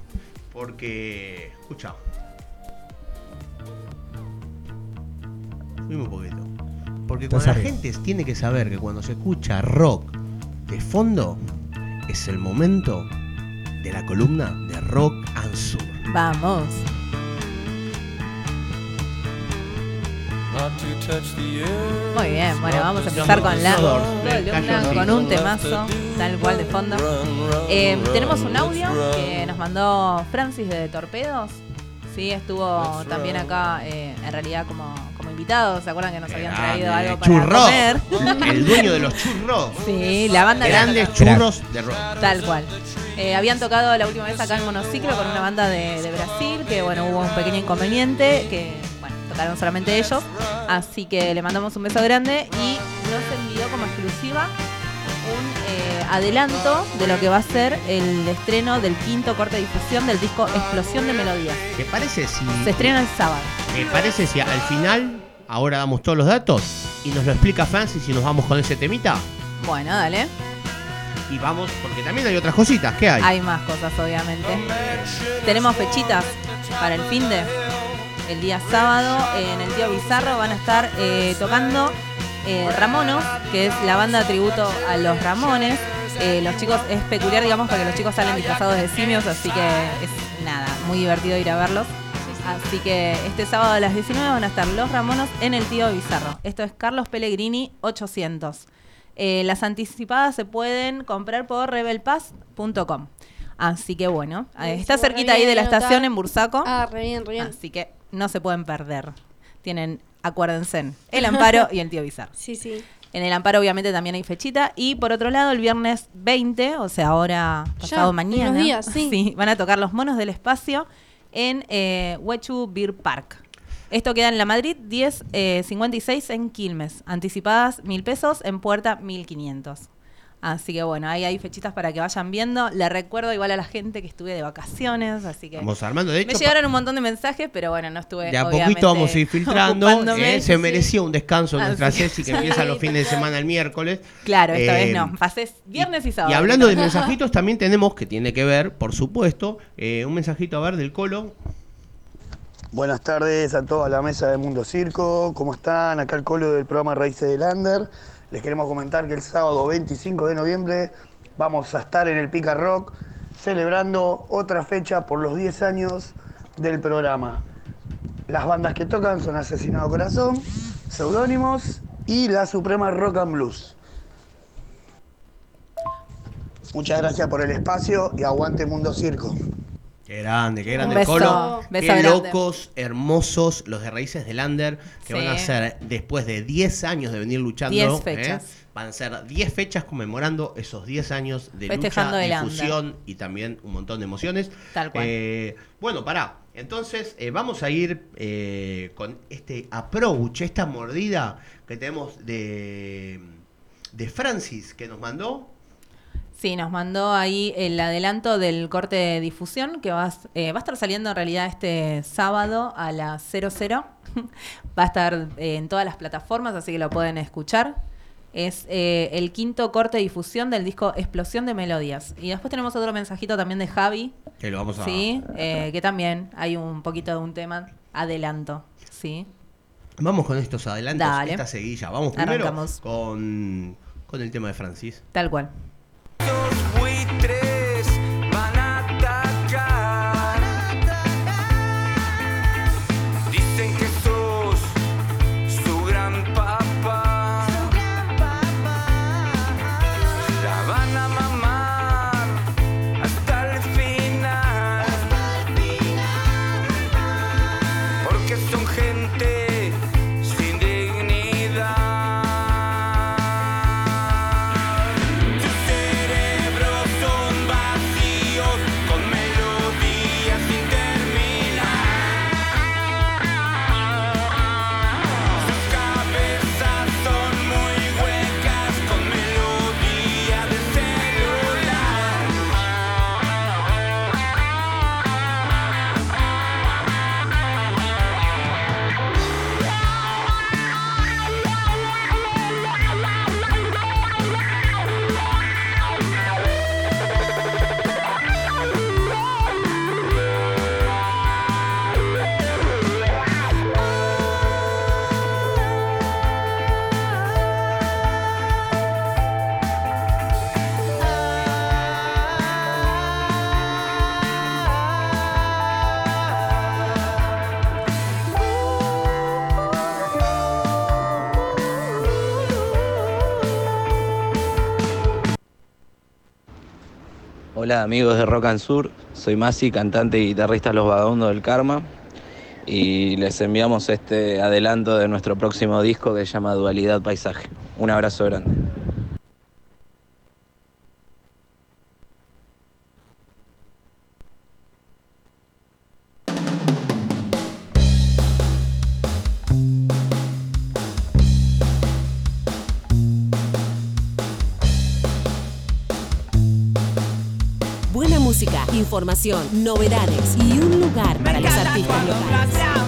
Porque, escucha. Subime un poquito. Porque cuando la gente tiene que saber que cuando se escucha rock de fondo, es el momento de la columna de Rock and Sur. Vamos. Muy bien, bueno, vamos a empezar con la columna, con un temazo, tal cual de fondo. Eh, tenemos un audio que nos mandó Francis de Torpedos. Sí, estuvo también acá, eh, en realidad, como, como invitado. ¿Se acuerdan que nos habían traído Grande, algo para churros. comer? El dueño de los churros. Sí, la banda Grandes churros de rock. Tal cual. Eh, habían tocado la última vez acá en Monociclo con una banda de, de Brasil, que bueno, hubo un pequeño inconveniente, que tocaron solamente ellos. Así que le mandamos un beso grande y nos envió como exclusiva un eh, adelanto de lo que va a ser el estreno del quinto corte de difusión del disco Explosión de Melodías. ¿Te parece si Se estrena el sábado. me parece si al final ahora damos todos los datos y nos lo explica Francis y nos vamos con ese temita? Bueno, dale. Y vamos, porque también hay otras cositas. ¿Qué hay? Hay más cosas, obviamente. Tenemos fechitas para el fin de. El día sábado en el Tío Bizarro van a estar eh, tocando eh, Ramonos, que es la banda tributo a los Ramones. Eh, los chicos, es peculiar, digamos, porque los chicos salen disfrazados de simios, así que es nada, muy divertido ir a verlos. Así que este sábado a las 19 van a estar los Ramonos en el Tío Bizarro. Esto es Carlos Pellegrini 800. Eh, las anticipadas se pueden comprar por rebelpass.com. Así que bueno, está cerquita ahí de la estación en Bursaco. Ah, re bien, re bien. Así que no se pueden perder. Tienen, acuérdense, el Amparo y el Tío Bizarro. Sí, sí. En el Amparo obviamente también hay fechita. Y por otro lado, el viernes 20, o sea, ahora pasado en mañana, unos días, sí. van a tocar los monos del espacio en eh, Huechu Beer Park. Esto queda en la Madrid 1056 en Quilmes. Anticipadas mil pesos, en puerta 1500. Así que bueno, ahí hay fechitas para que vayan viendo. Le recuerdo igual a la gente que estuve de vacaciones, así que Vamos armando. De me hecho, llegaron un montón de mensajes, pero bueno, no estuve. de a poquito vamos a ir filtrando. eh, se sí. merecía un descanso Así nuestra Ceci que empieza los fines de semana el miércoles. Claro, esta Eh, vez no. Pasé viernes y sábado. Y hablando de mensajitos, también tenemos que tiene que ver, por supuesto, eh, un mensajito a ver del Colo. Buenas tardes a toda la mesa de Mundo Circo. ¿Cómo están? Acá el colo del programa Raíces del Under. Les queremos comentar que el sábado 25 de noviembre vamos a estar en el Pica Rock celebrando otra fecha por los 10 años del programa. Las bandas que tocan son Asesinado Corazón, Seudónimos y la Suprema Rock and Blues. Muchas gracias por el espacio y aguante Mundo Circo. Qué grande, qué grande Un el beso, Colo. beso qué grande. locos, hermosos, los de Raíces del Under, que Sí. van a ser, después de 10 años de venir luchando, 10 ¿eh? fechas. van a ser 10 fechas conmemorando esos 10 años de Festejando lucha, difusión y también un montón de emociones. Tal cual. Eh, bueno, pará. Entonces, eh, vamos a ir con este approach, esta mordida que tenemos de, de Francis, que nos mandó. Sí, nos mandó ahí el adelanto del corte de difusión que va, a- eh, va a estar saliendo en realidad este sábado a las 00. va a estar eh, en todas las plataformas, así que lo pueden escuchar. Es eh, el quinto corte de difusión del disco Explosión de Melodías. Y después tenemos otro mensajito también de Javi. Que lo vamos a. Sí, que también hay un poquito de un tema adelanto. Sí. Vamos con estos adelantos, Dale. esta seguilla. Vamos primero Arrancamos. con, con el tema de Francis. Tal cual. Amigos de Rock and Sur, soy Masi, cantante y guitarrista de Los Vagabundos del Karma y les enviamos este adelanto de nuestro próximo disco que se llama Dualidad Paisaje. Un abrazo grande. Información, novedades y un lugar para los artistas locales.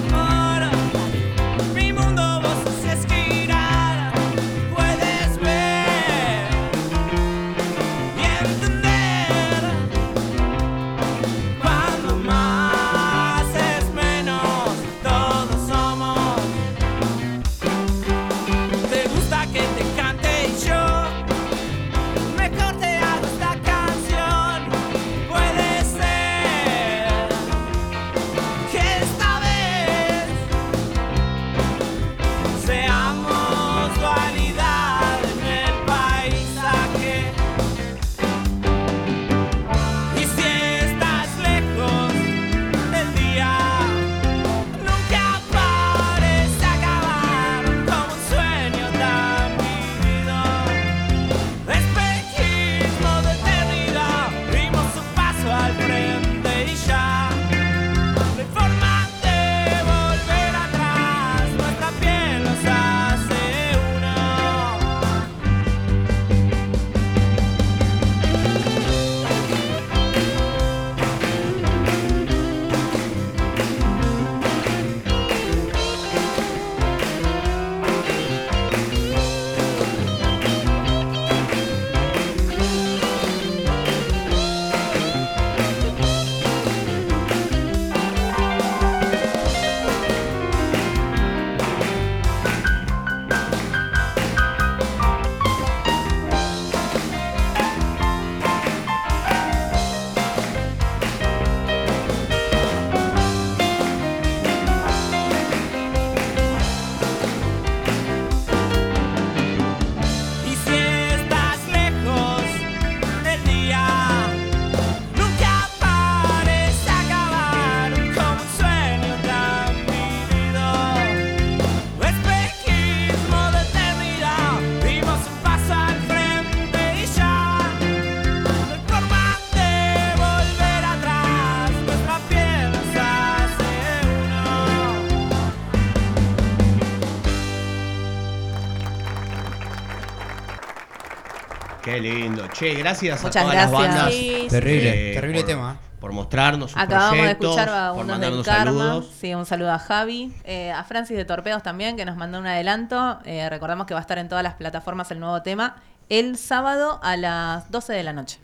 Che, gracias Muchas a todas las bandas. Sí. Terrible, eh, terrible por- tema. Por mostrarnos sus Acabamos de escuchar por Vagabundos del mandarnos Karma. saludos. Sí, un saludo a Javi. Eh, a Francis de Torpedos también, que nos mandó un adelanto. Eh, recordamos que va a estar en todas las plataformas el nuevo tema el sábado a las 12 de la noche.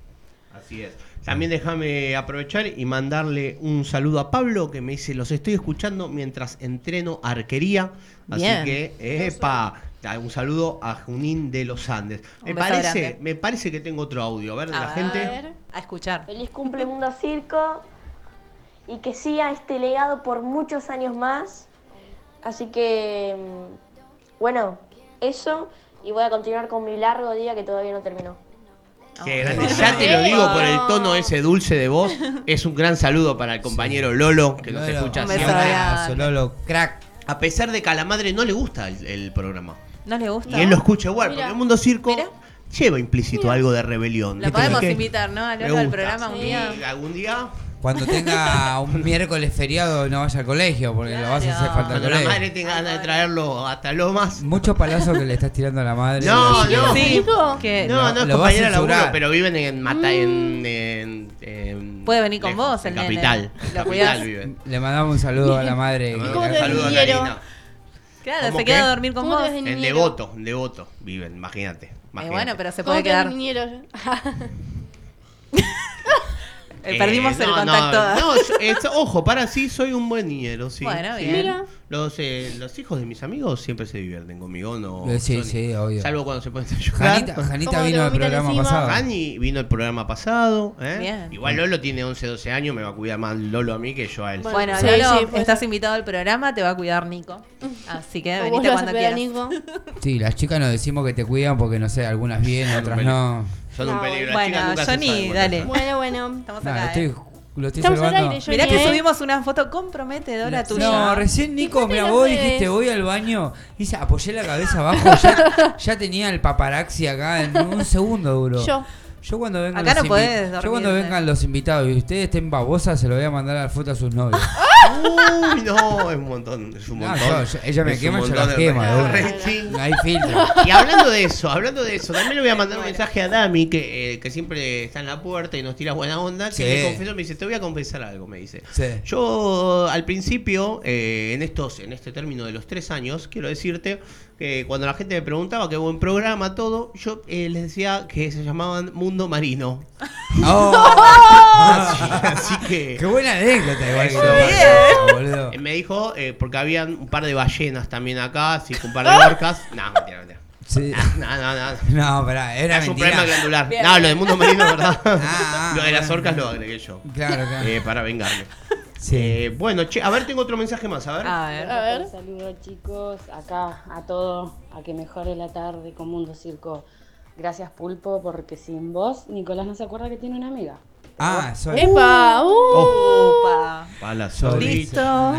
Así es. También déjame aprovechar y mandarle un saludo a Pablo que me dice, los estoy escuchando mientras entreno arquería. Así Bien. que, epa, un saludo a Junín de los Andes. Me parece, grande. me parece que tengo otro audio. A ver, de A la ver. gente. A escuchar. Feliz cumple Mundo Circo y que siga este legado por muchos años más. Así que, mm, bueno, eso y voy a continuar con mi largo día que todavía no terminó. Qué grande. Ya te lo digo por el tono ese dulce de voz. Es un gran saludo para el compañero Lolo, que nos Lolo. escucha Un beso siempre. Lolo, crack. A pesar de que a la madre no le gusta el, el programa. ¿No le gusta? Y él lo escucha igual, Mira. porque el mundo circo lleva implícito algo de rebelión. La podemos Que- invitar, ¿no? A al gusta. programa un día. Sí, algún día. Cuando tenga un miércoles feriado no vaya al colegio porque lo vas a hacer falta al Cuando la colegio. madre tenga ganas de traerlo hasta Lomas. Mucho palazo que le estás tirando a la madre. No, Lo- no. Sí, que No, no, lo compañera de laburo, pero viven en Mata, en, en- en- Puede venir con lejos, vos, en el nene. capital. Lo En capital viven. Le mandamos un saludo a la madre. Un saludo a Karina. Claro, ¿Cómo se queda a dormir con ¿Cómo vos. te ves de En niñero? Devoto, en Devoto viven, imagínate. Eh, imagínate. bueno, pero se ¿Cómo puede quedar. niñero? Eh, Perdimos el contacto. No, no, es- ojo, para sí, soy un buen niñero, sí. Bueno, sí. bien. Mira. Los, eh, los hijos de mis amigos siempre se divierten conmigo, no. Eh, sí, sí, obvio. Salvo cuando se ponen a llorar. Janita, Janita vino al programa pasado. Jani vino el programa pasado. ¿eh? Bien. Igual Lolo tiene 11, 12 años, me va a cuidar más Lolo a mí que yo a él. Bueno, Sí, Lolo, sí, pues. estás invitado al programa, te va a cuidar Nico. Así que venite cuando quieras. Nico. Sí, las chicas nos decimos que te cuidan porque no sé, algunas vienen, otras no. Son un No, peligro. las bueno, Johnny, dale. Bueno, bueno. Estamos acá, estoy, ¿eh? lo estoy Estamos al aire, Mirá que ¿eh? subimos una foto comprometedora tuya. No, recién Nico, mira, vos redes. dijiste voy al baño, hice, apoyé la cabeza abajo, ya, ya tenía el paparazzi acá en un segundo duro. Yo. Yo cuando vengan Acá los no podés invi- Yo cuando vengan los invitados y ustedes estén babosas, se lo voy a mandar a la foto a sus novios. Uy, no, es un montón. Es un No, montón. yo- yo- ella me Es un quema, yo montón la de quemo, de una. rating. No hay filtro. Y hablando de eso, hablando de eso, también le voy a mandar un mensaje a Dami, que, eh, que siempre está en la puerta y nos tira buena onda, que Sí. me confesó, me dice, te voy a confesar algo, me dice. Sí. Yo al principio, eh, en estos, en este término de los tres años, quiero decirte que cuando la gente me preguntaba qué buen programa, todo, yo eh, les decía que se llamaban Mundo Marino. Oh. Así, así que. Qué buena anécdota igual Eso. boludo. Eh, Me dijo, eh, porque habían un par de ballenas también acá, así que un par de orcas. No, mentira, mentira. Sí. No, no, no. No, pará, era es un mentira. problema glandular. Bien, no, lo del mundo marino, ¿verdad? Ah, lo de las orcas lo agregué yo. Claro, claro. Eh, para vengarme. Sí. Eh, bueno, che, a ver, tengo otro mensaje más, a ver. A ver. A ver. Saludos chicos, acá a todos, a que mejore la tarde con Mundo Circo. Gracias Pulpo, porque sin vos Nicolás no se acuerda que tiene una amiga. Ah, soy. ¡Epa! ¡Uh! Opa. Pala Sorry. Listo.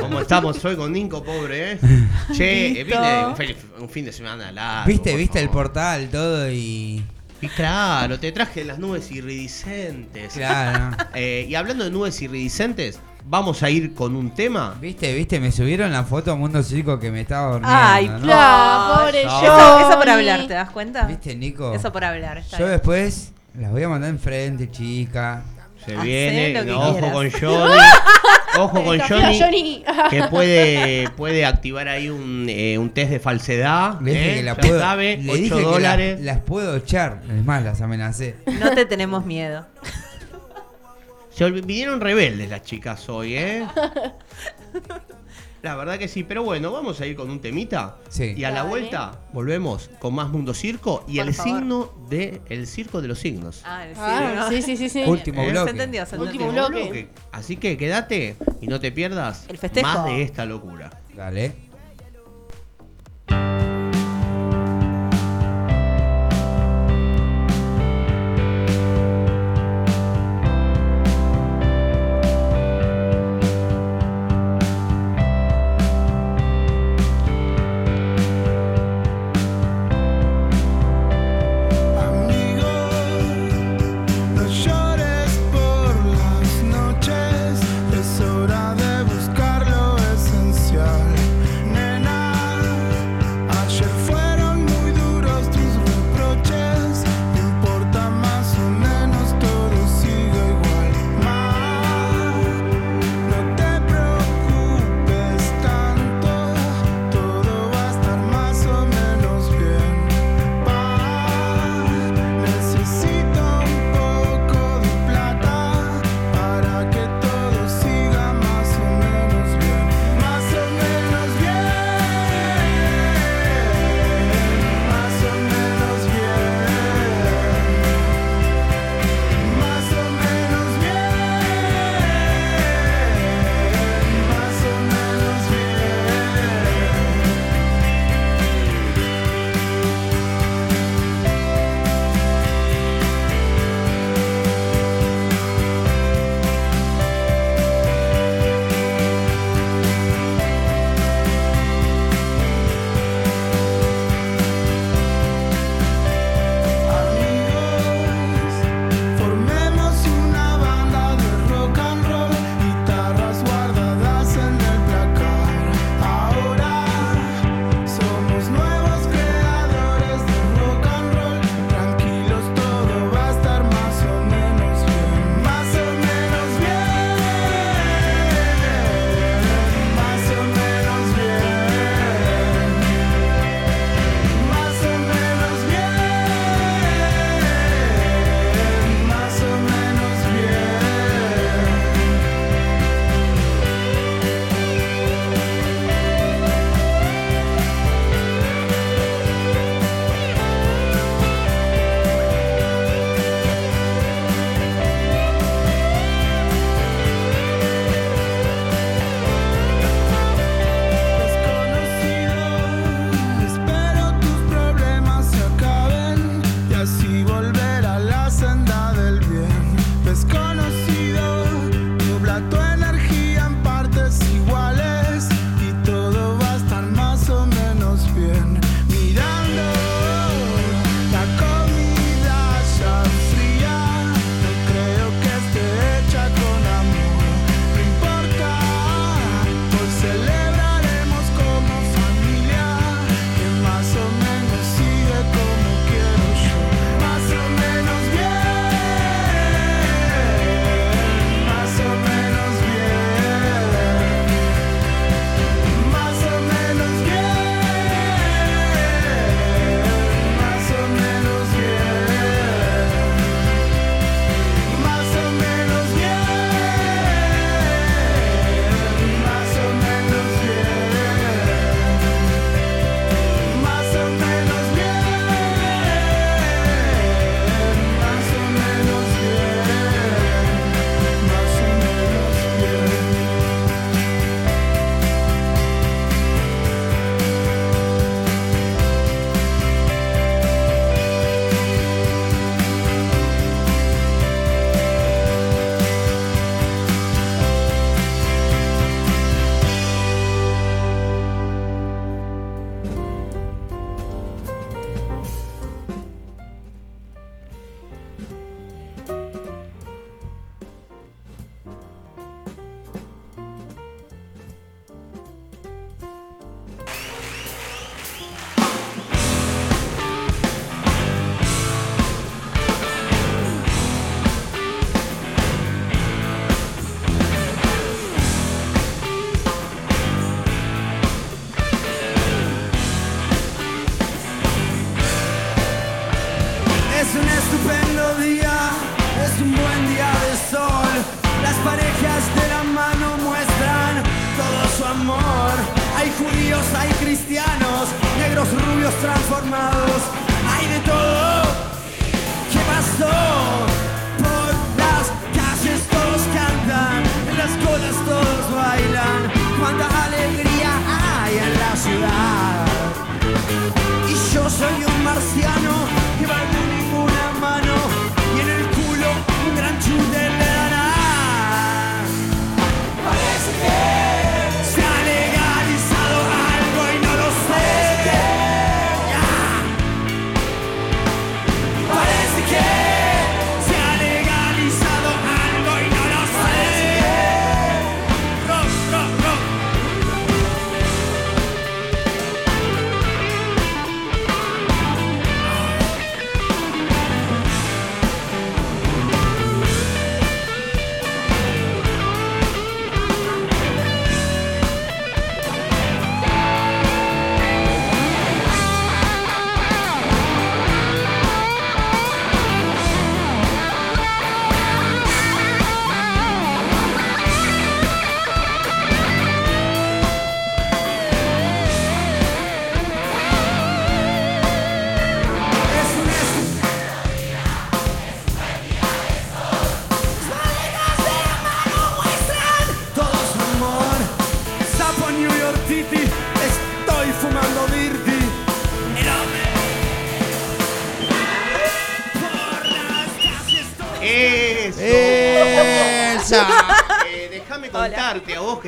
¿Cómo estamos hoy con Nico, pobre, eh? Che, eh, Listo. vine un, un fin de semana largo. Viste, viste el portal, todo y. Y claro, te traje las nubes iridiscentes. Claro. Eh, y hablando de nubes iridiscentes, vamos a ir con un tema. Viste, viste, me subieron la foto a Mundo Circo que me estaba durmiendo. Ay, ¿no? Claro, pobre No. Eso, eso por hablar, ¿te das cuenta? ¿Viste, Nico? Eso por hablar. Está Yo bien. después las voy a mandar enfrente, chica. Se Hacé viene, lo que no, ojo quieras. con Johnny. ojo con Johnny. Johnny. Que puede, puede activar ahí un, eh, un test de falsedad. Le dije ¿eh? que la Ya puedo, sabe, le 8 dije que la- las puedo echar. Es más, las amenacé. No te tenemos miedo. Se vinieron rebeldes las chicas hoy, ¿eh? La verdad que sí, pero bueno, vamos a ir con un temita. Sí. Y a la Dale. vuelta volvemos con más Mundo Circo y Por el favor. signo de el circo de los signos. Ah, el Ah, sí, sí, sí. Último ¿Eh? bloque. Se entendió, se Último entendió. bloque. Así que quédate y no te pierdas El festejo. más de esta locura. Dale.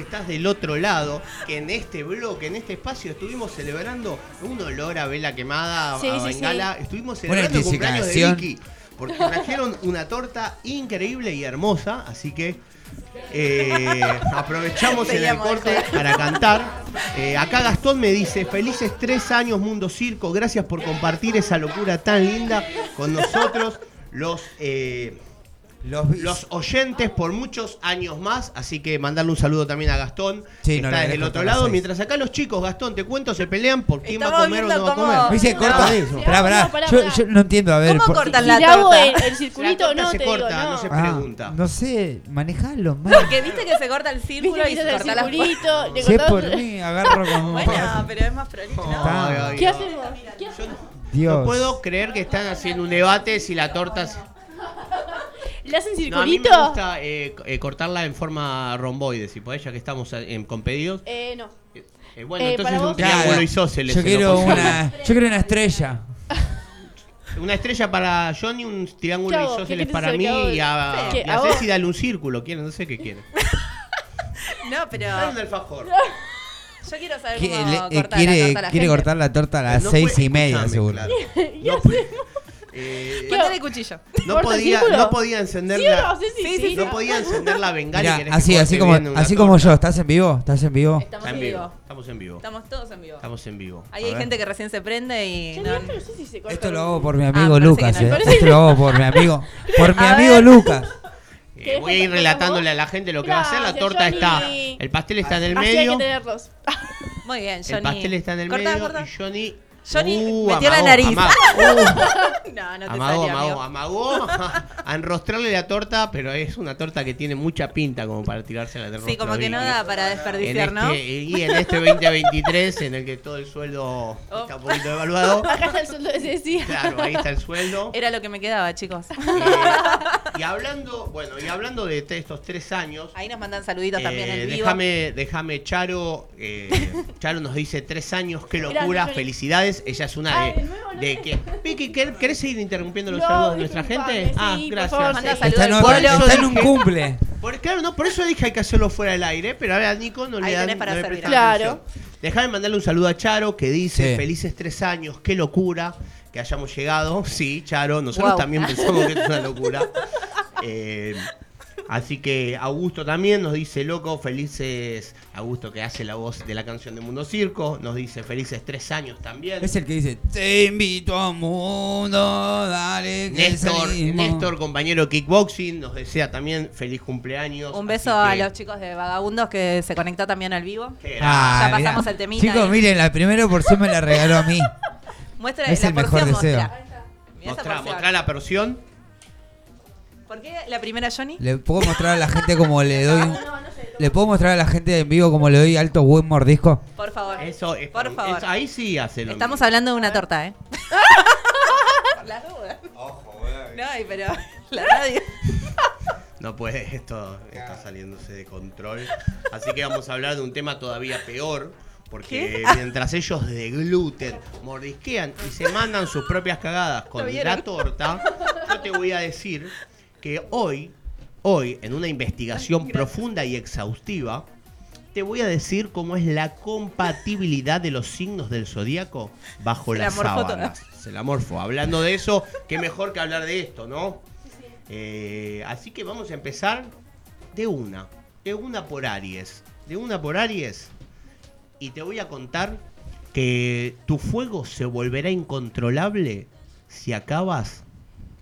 Que estás del otro lado, que en este bloque, en este espacio, estuvimos celebrando un olor a vela quemada, Sí, a sí, bengala. sí. Estuvimos celebrando el cumpleaños de. Vicky. Porque trajeron una torta increíble y hermosa, así que eh, aprovechamos en el corte para cantar. Eh, acá Gastón me dice, felices tres años Mundo Circo, gracias por compartir esa locura tan linda con nosotros, los... eh, Los, los oyentes por muchos años más, así que mandarle un saludo también a Gastón, Sí, que no está el dejo otro lado, seis. mientras acá los chicos, Gastón, te cuento, se pelean por quién va a Estamos comer o no va a cómo- comer. Me dice, corta No. eso. Pará, pará. Yo, pará. yo no entiendo, a ver. ¿Cómo por- cortan Si la torta? el, el La circulito, torta no, se te corta, digo, no. no se Ah, pregunta. no sé, manejalo, man. Porque viste que se corta el círculo y se el corta la circulito, le Sé cortás- por mí, agarro como. Bueno, pero es más prolijo. ¿Qué hacemos? No puedo creer que están haciendo un debate si la torta... ¿Le hacen No, a mí me circulito? gusta eh, eh, cortarla en forma romboide, si podés, ya que estamos en- con pedidos. Eh, no. Eh, bueno, Eh, entonces un triángulo Claro. isósceles. Yo se lo quiero una. Yo quiero una estrella. Una estrella para Johnny, un triángulo ¿Qué hago? isósceles ¿Qué querés para mí y a, ¿Qué? y a. Ceci dale un círculo, quiere, no sé qué quiere. No, pero Dale un alfajor. yo quiero saber cómo le- eh, cortar la quiere torta a la quiere gente. cortar la torta a las No seis puede- y media, seguro. claro. ¿Qué No puede- eh, Mandale cuchillo. no ¿Corta el podía, círculo? no podía encender ¿Sí o la, no? Sí, sí, Sí, sí. sí, no podía encender la bengala. Mirá, así, así como, así como yo. ¿Estás en vivo? ¿Estás en vivo? Estamos Está en en vivo. vivo. Estamos en vivo. Estamos todos en vivo. Estamos en vivo. Ahí A hay ver. gente que recién se prende y Che, no, mirá, pero no sé si se corta Esto lo hago por mi Ah, amigo parece Lucas, que no. eh. Parece Esto lo hago por mi amigo. Por mi A amigo ver. Lucas. Eh, voy a ir relatándole a la gente lo que va a hacer. La Gracias, torta Johnny. está. El pastel está en el Así hay medio. que tenerlos. Muy bien, Johnny. El pastel está en el Corta, medio. corta. Y Johnny. Johnny Uh, metió la amagó, nariz. amagó. Uh. no, no te Amagó, amagó, amagó a enrostrarle la torta, pero es una torta que tiene mucha pinta como para tirarse la Sí, como que no da para desperdiciar, en ¿no? este- Y en este 2023, en el que todo el sueldo Oh. está un poquito devaluado, Acá el sueldo de Ceci. claro, ahí está el sueldo. Era lo que me quedaba, chicos. Eh, y hablando, bueno, y hablando de estos tres años, Ahí nos mandan saluditos también eh, en vivo. déjame, déjame Charo, eh, Charo nos dice tres años, qué locura, felicidades. Ella es una Ay, de, nuevo, no de que. Vicky, ¿quer- ¿querés seguir interrumpiendo los No, saludos de nuestra gente? ah, sí, gracias. Está en, está un cumple. Por, claro, no, por eso dije hay que hacerlo fuera del aire, pero ahora a Nico no Ahí le dan tenés para no le Claro. Déjame mandarle un saludo a Charo que dice Sí. felices tres años, qué locura que hayamos llegado. Sí, Charo, nosotros Wow. también pensamos que es una locura. Eh, así que Augusto también nos dice loco, felices. Augusto que hace la voz de la canción de Mundo Circo, nos dice felices tres años también. Es el que dice: Te invito a un mundo, dale que Néstor, salimos". Néstor, compañero kickboxing, nos desea también feliz cumpleaños. Un beso a que- los chicos de Vagabundos que se conectó también al vivo. Ah, Ya mirá. pasamos el temita Chicos, ahí. miren, la primera porción me la regaló a mí. Muestra Es la el mejor porción, deseo. Mostrá, porción. mostrá la porción. ¿Por qué la primera Johnny? Le puedo mostrar a la gente como le doy un, ¿Le puedo mostrar a la gente en vivo cómo le doy alto buen mordisco? Por favor. Eso, es- Por favor. eso- ahí sí hace lo Estamos mismo. hablando de una torta, ¿eh? Por las dudas. No, y pero la radio. No puede, esto está saliéndose de control. Así que vamos a hablar de un tema todavía peor. Porque ¿Qué? mientras ellos degluten, mordisquean y se mandan sus propias cagadas con la torta, yo te voy a decir que hoy, hoy, en una investigación profunda y exhaustiva, te voy a decir cómo es la compatibilidad de los signos del zodíaco bajo Se las la sábanas. Se la morfó. Hablando de eso, qué mejor que hablar de esto, ¿no? Eh, así que vamos a empezar de una. De una por Aries. De una por Aries. Y te voy a contar que tu fuego se volverá incontrolable si acabas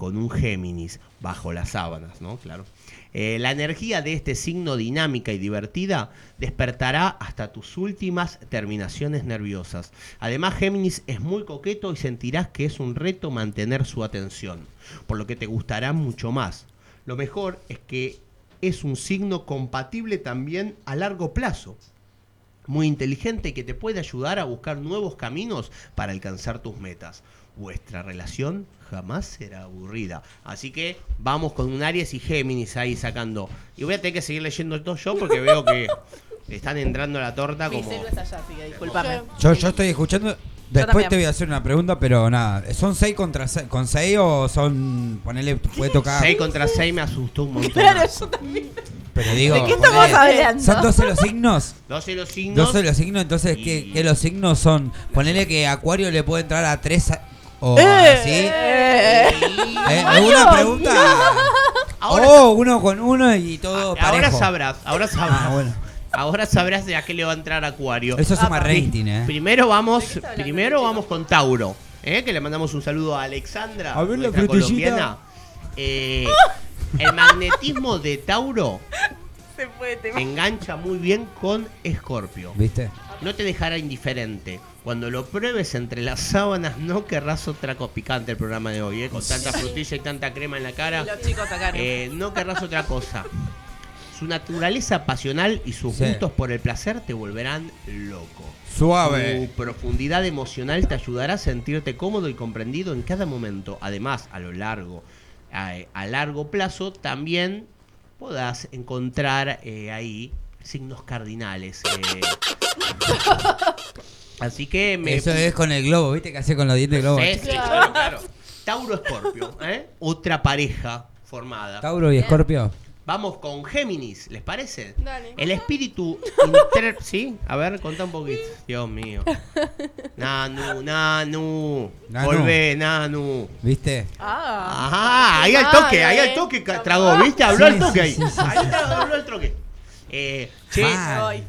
con un Géminis bajo las sábanas, ¿no? Claro. Eh, la energía de este signo dinámica y divertida despertará hasta tus últimas terminaciones nerviosas. Además, Géminis es muy coqueto y sentirás que es un reto mantener su atención, por lo que te gustará mucho más. Lo mejor es que es un signo compatible también a largo plazo muy inteligente que te puede ayudar a buscar nuevos caminos para alcanzar tus metas. Vuestra relación jamás será aburrida. Así que vamos con un Aries y Géminis ahí sacando. Y voy a tener que seguir leyendo esto yo porque veo que están entrando a la torta como... allá. Yo, yo estoy escuchando. Después te voy a hacer una pregunta, pero nada. ¿Son 6 contra 6 con 6 o son. Ponele, puede tocar. 6 contra 6 me asustó un montón. Claro, yo también. Pero digo. ¿De qué estamos ponele, hablando? ¿Son 12 los signos? 12 los signos. 12 los signos, entonces, ¿qué, qué los signos son? Ponele que Acuario le puede entrar a 3 o Eh, así. eh, ¿Eh? ¿Alguna pregunta? oh, uno con uno y todo Ahora parejo. sabrás, ahora sabrás. Ah, bueno. Ahora sabrás de a qué le va a entrar Acuario. Eso suma Ah, rating, ¿eh? Primero vamos, primero vamos con Tauro, ¿eh? que le mandamos un saludo a Alexandra, A ver la colombiana. Eh, el magnetismo de Tauro Se fue, te engancha muy bien con Escorpio. ¿Viste? No te dejará indiferente. Cuando lo pruebes entre las sábanas, no querrás otra cosa picante el programa de hoy, ¿eh? con tanta frutilla y tanta crema en la cara. Los chicos sacaron. Eh, no querrás otra cosa. Su naturaleza pasional y sus Sí. gustos por el placer te volverán loco. Suave. Su profundidad emocional te ayudará a sentirte cómodo y comprendido en cada momento. Además, a lo largo, a, a largo plazo, también podrás encontrar eh, ahí signos cardinales. Así que me Eso es con el globo, ¿viste? Que hace con los dientes de globo. Sí, sí, claro, claro. Tauro Escorpio, ¿eh? Otra pareja formada. Tauro y Escorpio. Vamos con Géminis, ¿les parece? Dale. El espíritu inter... ¿Sí? A ver, contá un poquito. Dios mío. Nanu, Nanu. Nanu. Volvé, Nanu. ¿Viste? Ah. Ajá, ahí al toque, ahí al toque tragó, ¿viste? Habló Sí, al toque sí, ahí. sí, sí, Ahí sí. tragó, habló al toque. Eh, che,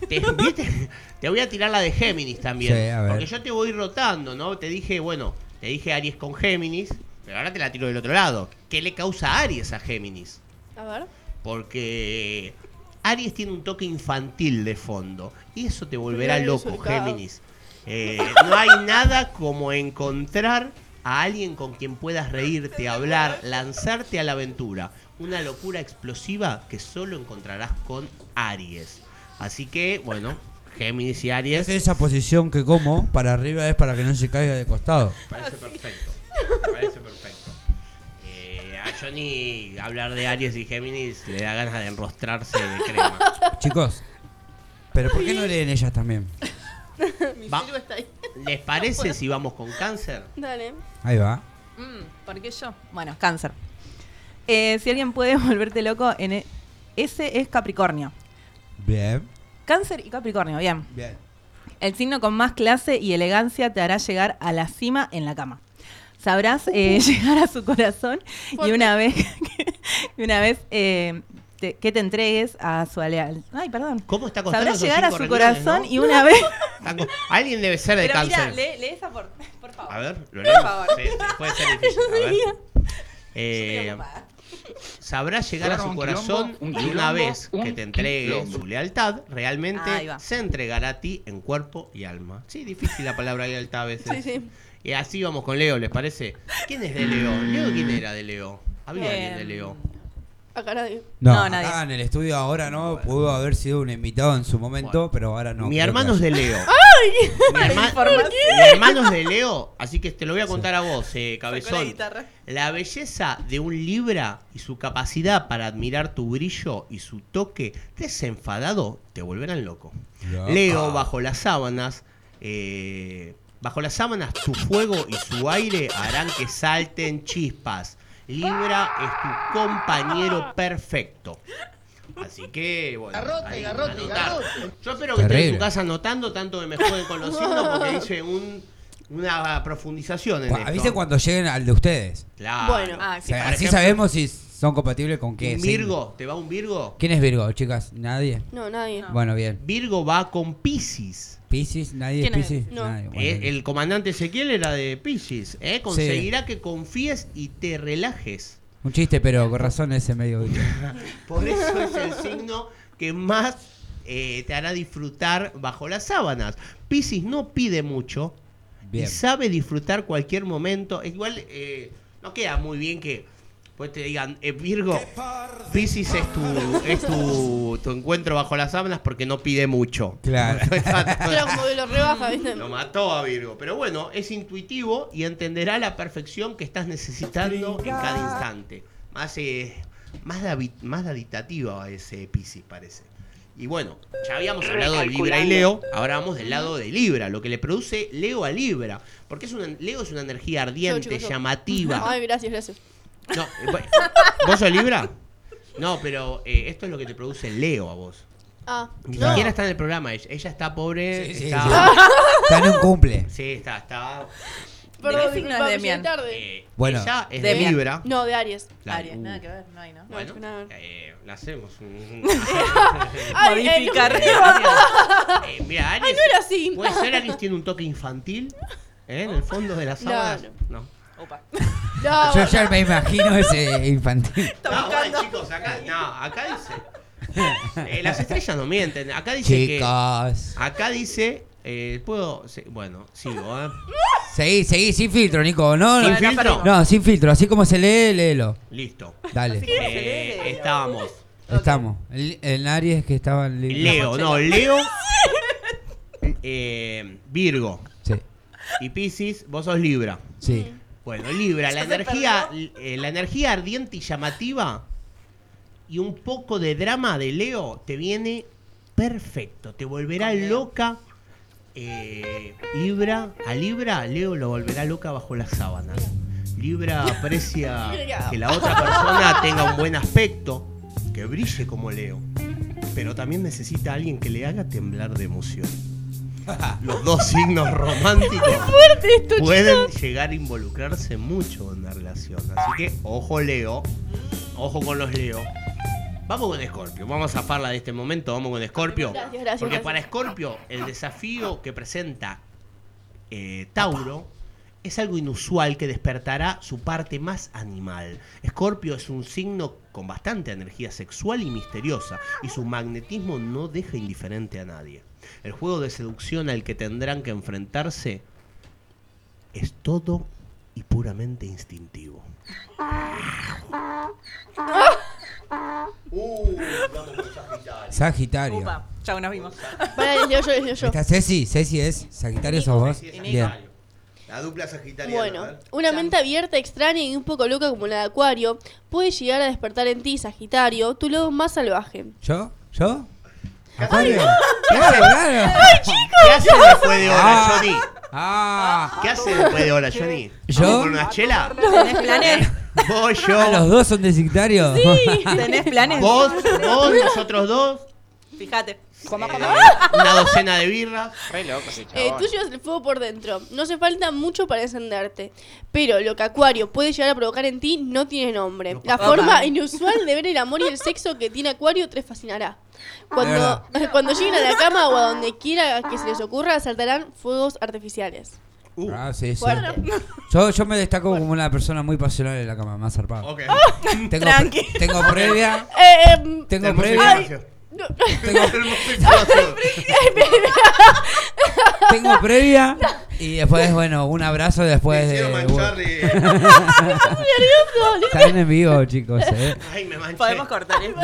te, ¿viste? Te voy a tirar la de Géminis también. Sí, a ver. Porque yo te voy rotando, ¿no? Te dije, bueno, te dije Aries con Géminis, pero ahora te la tiro del otro lado. ¿Qué le causa a Aries a Géminis? A ver. Porque Aries tiene un toque infantil de fondo. Y eso te volverá loco. Géminis. Eh, no hay nada como encontrar a alguien con quien puedas reírte, hablar, lanzarte a la aventura. Una locura explosiva que solo encontrarás con Aries. Así que, bueno, Géminis y Aries. Es esa posición que como para arriba es para que no se caiga de costado. Parece perfecto. Parece perfecto. Eh, a Johnny hablar de Aries y Géminis le da ganas de enrostrarse de crema. Chicos, ¿pero por qué no leen ellas también? Mi Va. celu está ahí. ¿Les parece si vamos con cáncer? Dale. Ahí va. Mm, ¿Por qué yo? Bueno, cáncer. Eh, si alguien puede volverte loco, en e- ese es Capricornio. Bien. Cáncer y Capricornio, bien. Bien. El signo con más clase y elegancia te hará llegar a la cima en la cama. Sabrás eh, llegar a su corazón y una vez, y una vez eh, te- que te entregues a su lealtad. Ay, perdón. ¿Cómo está costando Sabrás esos llegar a cinco su corazón no? y una vez. Alguien debe ser de Pero mira, cáncer. lee, lee esa por, por favor. A ver, lo Por leemos. favor. Sí, sí, puede ser difícil. A ver. Eh, sabrá llegar a su un corazón quilombo, un y una quilombo, vez que te entregue quilombo. su lealtad, Ahí realmente va. se entregará a ti en cuerpo y alma. Sí, difícil la palabra lealtad a veces. Sí, sí. Y así vamos con Leo, ¿les parece? ¿Quién es de Leo? ¿Leo quién era de Leo? Había alguien de Leo. Acá nadie. No, No, acá nadie. en el estudio ahora no, pudo haber sido un invitado en su momento, pero ahora no. Mi creo hermano es de. Leo. ¡Ay! Mi, herma- mi hermano es de Leo, así que te lo voy a contar a vos, eh, cabezón. La belleza de un Libra y su capacidad para admirar tu brillo y su toque desenfadado te volverán loco. Loco. Leo, bajo las sábanas, eh, bajo las sábanas, su fuego y su aire harán que salten chispas. Libra es tu compañero perfecto. Así que, bueno. ahí, anotar. Yo espero que estén en su casa anotando, tanto que me jueguen con los signos, porque hice un, una profundización en esto. Avisen cuando lleguen al de ustedes. Claro. Bueno. Ah, O sea, Por así ejemplo, sabemos si son compatibles con qué. ¿Un signo. Virgo? ¿Te va un Virgo? ¿Quién es Virgo, chicas? ¿Nadie? No, nadie. Bueno, bien. Virgo va con Pisces. ¿Piscis? ¿Nadie ¿Quién es? Piscis? No. Nadie. Bueno, Eh, el comandante Ezequiel era de Pisces. ¿eh? Conseguirá que confíes y te relajes. Un chiste, pero con razón ese medio. Por eso es el signo que más eh, te hará disfrutar bajo las sábanas. Pisces no pide mucho Bien. y sabe disfrutar cualquier momento. Igual eh, no queda muy bien que pues te digan, eh, Virgo, Pisces es tu, es tu, tu encuentro bajo las sábanas porque no pide mucho. Claro. Era como que lo rebaja, ¿viste? Lo mató a Virgo. Pero bueno, es intuitivo y entenderá la perfección que estás necesitando en cada instante. Más, eh, más, davi- más aditativa ese Piscis, parece. Y bueno, ya habíamos hablado de Libra y Leo, ahora vamos del lado de Libra, lo que le produce Leo a Libra. Porque es una, Leo es una energía ardiente, Yo, chicos, yo. llamativa. Ay, gracias, gracias. No, eh, ¿Vos sos Libra? No, pero eh, esto es lo que te produce Leo a vos. Ah, Ni no. siquiera está en el programa, ella, ella está pobre. Sí, sí, está, sí. Está en un cumple. Sí, está, está. Perdón, qué signo disculpa, es llegué Demian? tarde. eh, Bueno. ella es Demian. de Libra. No, de Aries. Claro. Aries, nada que ver, no hay, ¿no? Bueno, No, nada. eh, le hacemos un. Ay, eh, Modificar. no. Eh, mira, Aries. Ay, no era así. Puede ser Aries tiene un toque infantil. ¿eh? En el fondo de las No, sábanas. No. Opa. No, Yo ya me imagino ese infantil. No, bueno, chicos, acá, no, acá dice. Eh, las estrellas no mienten. Acá dice que. Chicas. Acá dice. eh, Puedo. bueno, sigo, ¿eh? Seguí, seguí, sin filtro, Nico. No, ¿Sin no, filtro? no, sin filtro. Así como se lee, léelo. Listo. Dale. Eh, estábamos. Estamos. El, el Aries que estaba en Libra. Leo, no, Leo. eh, Virgo. Sí, Y Piscis, vos sos Libra. sí. Bueno, Libra, la energía, eh, la energía ardiente y llamativa y un poco de drama de Leo te viene perfecto. Te volverá loca. eh, Libra, a Libra, Leo lo volverá loca bajo las sábanas. Libra aprecia que la otra persona tenga un buen aspecto, que brille como Leo. Pero también necesita a alguien que le haga temblar de emoción. Los dos signos románticos esto, pueden llegar a involucrarse mucho en la relación. Así que ojo Leo, ojo con los Leo. Vamos con Scorpio, vamos a zafarla de este momento, vamos con Scorpio. Gracias, gracias, Porque gracias. para Scorpio el desafío que presenta eh, Tauro es algo inusual que despertará su parte más animal. Scorpio es un signo con bastante energía sexual y misteriosa y su magnetismo no deja indiferente a nadie. El juego de seducción al que tendrán que enfrentarse es todo y puramente instintivo. Sagitario. Upa, ya nos vimos. Leo yo, leo yo. ¿Está Ceci? ¿Ceci es? ¿Sagitario sos vos? Bien. La dupla sagitariana. Bueno, ¿verdad? una mente abierta, extraña y un poco loca como la de Acuario puede llegar a despertar en ti, Sagitario, tu lado más salvaje. ¿Yo? ¿Yo? Ay. ¿Qué hace después de hora, Ah. Johnny? Ah. ¿Qué hace después de hora, Johnny? ¿Yo? ¿Vamos ¿Con una chela? ¿Tenés planes? Vos, yo. ¿Los dos son de Sagitario? ¿Tenés planes? Vos, vos, nosotros dos. Fíjate. Una docena de birras. Re loco ese Eh, chabón. tú llevas el fuego por dentro. No hace falta mucho para encenderte. Pero lo que Acuario puede llegar a provocar en ti no tiene nombre. La forma inusual de ver el amor y el sexo que tiene Acuario te fascinará. Cuando, lleguen a la cama o a donde quiera que se les ocurra, saltarán fuegos artificiales. Ah, sí, sí. Yo, yo me destaco como una persona muy pasional en la cama, más zarpada. Ok. Tengo, tengo previa. Eh, em, Tengo previa. No- Tengo, previa Y después, bueno, un abrazo después de. hicieron mancharle. Están en vivo, chicos. eh. Ay, me manché. Podemos cortar esto.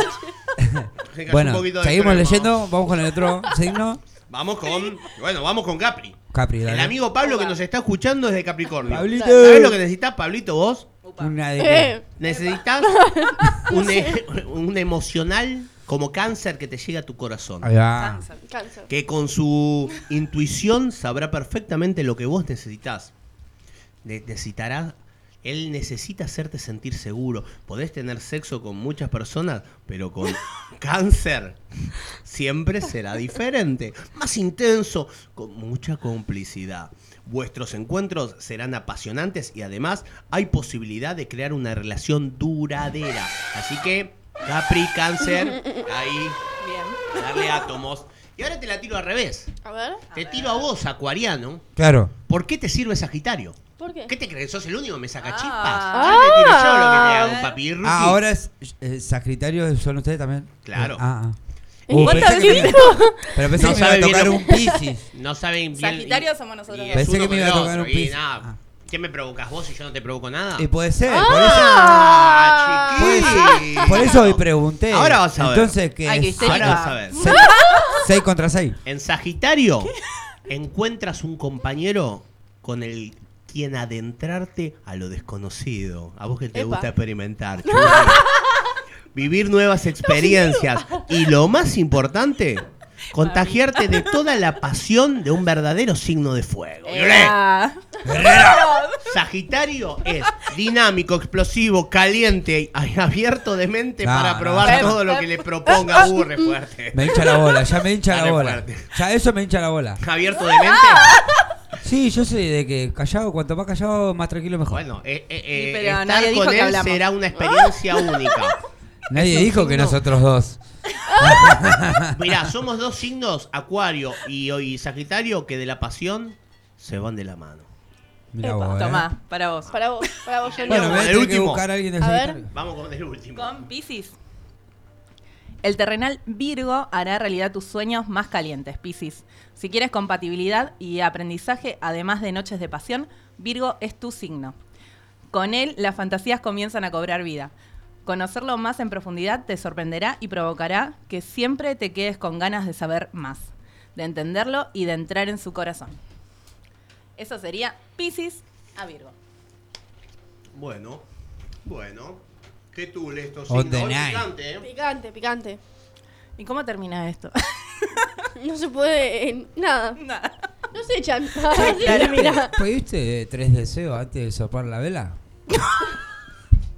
Bueno, seguimos crema. leyendo. Vamos con el otro signo. Vamos con. Bueno, vamos con Capri. Capri, El amigo Pablo que nos está escuchando es de Capricornio. Pablito. ¿Sabes lo que necesitas, Pablito, vos? Una de Eh, Necesitas un, e- un emocional como cáncer que te llegue a tu corazón. Ahí va. Cáncer. Que con su intuición sabrá perfectamente lo que vos necesitas. Ne- Necesitará. Él necesita hacerte sentir seguro. Podés tener sexo con muchas personas, pero con cáncer siempre será diferente. Más intenso, con mucha complicidad. Vuestros encuentros serán apasionantes y además hay posibilidad de crear una relación duradera. Así que, Capri, cáncer, ahí, Bien. darle átomos. Y ahora te la tiro al revés. A ver, Te tiro a vos, acuariano. Claro. ¿Por qué te sirve Sagitario? ¿por qué? ¿Qué te crees? ¿Sos el único que me saca chispas? Ah. Ahora te tiro yo lo que te hago, papi. Ruki. Ah, ahora es. eh, Sagitario son ustedes también. Claro. Eh, ah, ah. ¿En Uh, cuánto pensé que me iba- Pero pensé No que me iba a bien tocar un Piscis. No saben bien. Sagitario somos nosotros. y Pensé que me iba a el tocar otro, un y pis- nada. ah. ¿Qué me provocas vos si yo no te provoco nada? Y puede ser, Ah, por eso. chiquito. Por eso hoy pregunté. Ahora vas a ver. Entonces, ¿qué Ay, qué es? histérica. Ahora vas a ver. 6 contra 6. En Sagitario encuentras un compañero con el quien adentrarte a lo desconocido. A vos que te Epa. gusta experimentar. churri. Vivir nuevas experiencias. Y lo más importante, contagiarte de toda la pasión de un verdadero signo de fuego. Sagitario es dinámico, explosivo, caliente y abierto de mente No, para probar no. todo lo que le proponga. Aburre fuerte. Me hincha la bola, ya me hincha la bola. fuerte. Ya eso me hincha la bola. Abierto de mente. Sí, yo soy de que callado, cuanto más callado, más tranquilo mejor. Bueno, eh, eh, eh, Sí, pero estar con él será una experiencia única. Nadie dijo que nosotros dos. Mirá, somos dos signos, Acuario y, y Sagitario, que de la pasión se van de la mano. Mira Epa, vos, ¿eh? Tomá, para vos. Para vos, para vos. Bueno, me voy a el tener que último. buscar a alguien de A ver. Sagitario. Vamos con el último. Con Piscis. El terrenal Virgo hará realidad tus sueños más calientes, Piscis. Si quieres compatibilidad y aprendizaje, además de noches de pasión, Virgo es tu signo. Con él, las fantasías comienzan a cobrar vida. Conocerlo más en profundidad te sorprenderá y provocará que siempre te quedes con ganas de saber más, de entenderlo y de entrar en su corazón. Eso sería Piscis a Virgo. Bueno, bueno. ¿Qué tú estos signos? Hoy night. picante, ¿eh? Picante, picante. ¿Y cómo termina esto? No se puede. eh, nada. Nada. No se echan. ¿Pediste tres deseos antes de soplar la vela?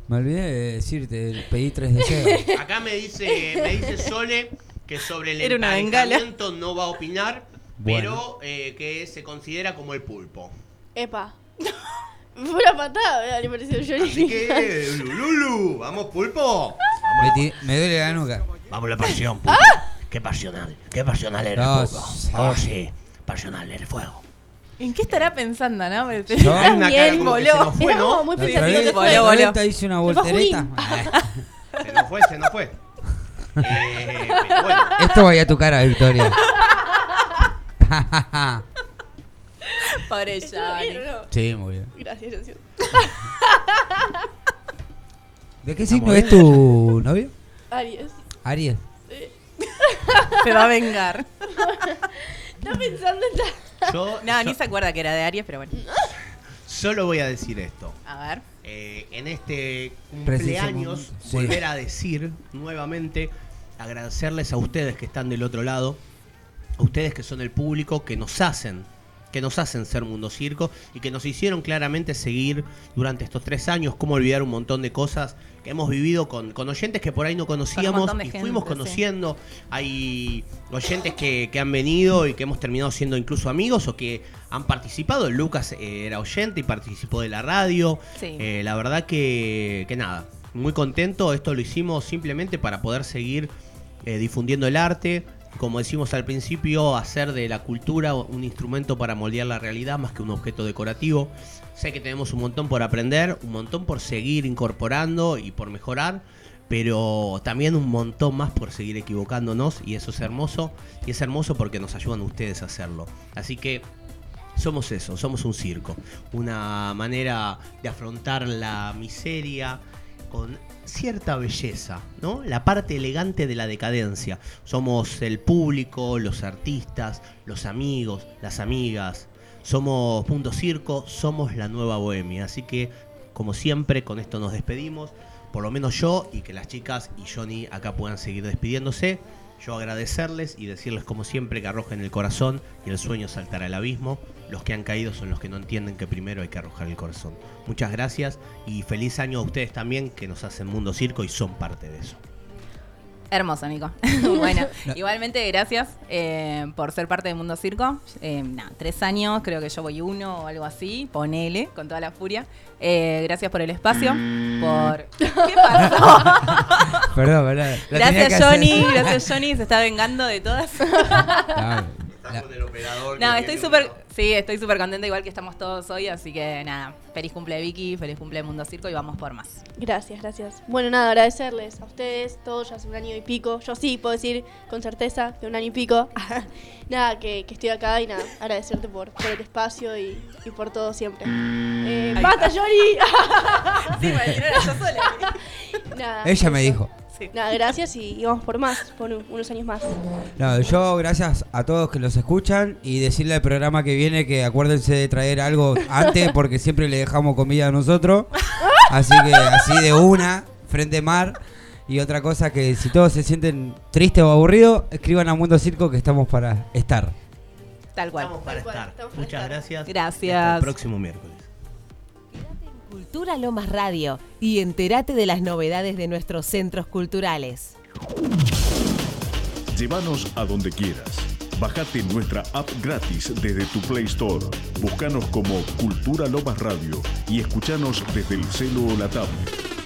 Me olvidé de decirte, pedí tres deseos. Acá me dice, me dice Sole que sobre el Era una bengala. emparejamiento no va a opinar, Bueno. pero eh, que se considera como el pulpo. Epa. Fue una patada, ¿verdad? Le pareció Johnny. Así que, Lululu, vamos pulpo. Me, ti- me duele la nuca. Vamos la pasión, pulpo. Qué pasional, qué pasional eres, Dos, pulpo. Oh, sí, pasional eres fuego. ¿En qué estará pensando, no? Una cara Bien, se voló. nos fue, ¿no? como muy pensativo. se fue. voló, voló. hice una fue voltereta. Se nos fue, se nos fue. Eh, bueno, Esto vaya a tu cara, Victoria. Pobre ¿Estuvo Johnny. bien o no? sí, muy bien. Gracias. ¿De qué signo es tu novio? Aries. Aries. Se va a vengar. Está pensando en yo No, ni se acuerda que era de Aries, pero bueno. solo voy a decir esto. A ver. Eh, en este cumpleaños, sí. volver a decir nuevamente, agradecerles a ustedes que están del otro lado, a ustedes que son el público, que nos hacen, que nos hacen ser Mundo Circo y que nos hicieron claramente seguir durante estos tres años, cómo olvidar un montón de cosas que hemos vivido con, con oyentes que por ahí no conocíamos y gente, fuimos sí. conociendo. Hay oyentes que, que han venido y que hemos terminado siendo incluso amigos o que han participado. Lucas eh, era oyente y participó de la radio. Sí. Eh, la verdad que, que nada, muy contento. Esto lo hicimos simplemente para poder seguir eh, difundiendo el arte. Como decimos al principio, hacer de la cultura un instrumento para moldear la realidad más que un objeto decorativo. Sé que tenemos un montón por aprender, un montón por seguir incorporando y por mejorar, pero también un montón más por seguir equivocándonos y eso es hermoso. Y es hermoso porque nos ayudan ustedes a hacerlo. Así que somos eso, somos un circo. Una manera de afrontar la miseria con cierta belleza, ¿no? La parte elegante de la decadencia. Somos el público, los artistas, los amigos, las amigas. Somos Mundo Circo, somos la nueva bohemia. Así que, como siempre, con esto nos despedimos. Por lo menos yo y que las chicas y Johnny acá puedan seguir despidiéndose. Yo agradecerles y decirles como siempre que arrojen el corazón y el sueño saltará al abismo. Los que han caído son los que no entienden que primero hay que arrojar el corazón. Muchas gracias y feliz año a ustedes también que nos hacen Mundo Circo y son parte de eso. Hermoso, Nico. bueno, igualmente gracias eh, por ser parte de Mundo Circo. Eh, tres años, creo que yo voy uno o algo así, ponele, con toda la furia. Eh, gracias por el espacio, por... ¿Qué pasó? Perdón, perdón. Gracias. Johnny, gracias Johnny, se está vengando de todas. No, estoy súper, sí, estoy súper contenta igual que estamos todos hoy, así que nada, feliz cumple Vicky, feliz cumple Mundo Circo y vamos por más. Gracias, gracias. Bueno, nada, agradecerles a ustedes, todos ya hace un año y pico. Yo sí puedo decir con certeza que un año y pico. nada, que, que estoy acá y nada, agradecerte por, por el espacio y, y por todo siempre. Eh, ¡Basta. Johnny! Sí, era yo sola. Nada, Ella me dijo. Nada, gracias y, y vamos por más, por un- unos años más. No, yo gracias a todos que los escuchan y decirle al programa que viene que acuérdense de traer algo antes porque siempre le dejamos comida a nosotros. Así que así de una, frente mar. Y otra cosa que si todos se sienten tristes o aburridos, escriban a Mundo Circo que estamos para estar. Tal cual. Estamos para estar. Muchas gracias. Gracias. Hasta el próximo miércoles. Cultura Lomas Radio y entérate de las novedades de nuestros centros culturales. Llévanos a donde quieras. Bájate nuestra app gratis desde tu Play Store. Búscanos como Cultura Lomas Radio y escuchanos desde el celo o la tablet.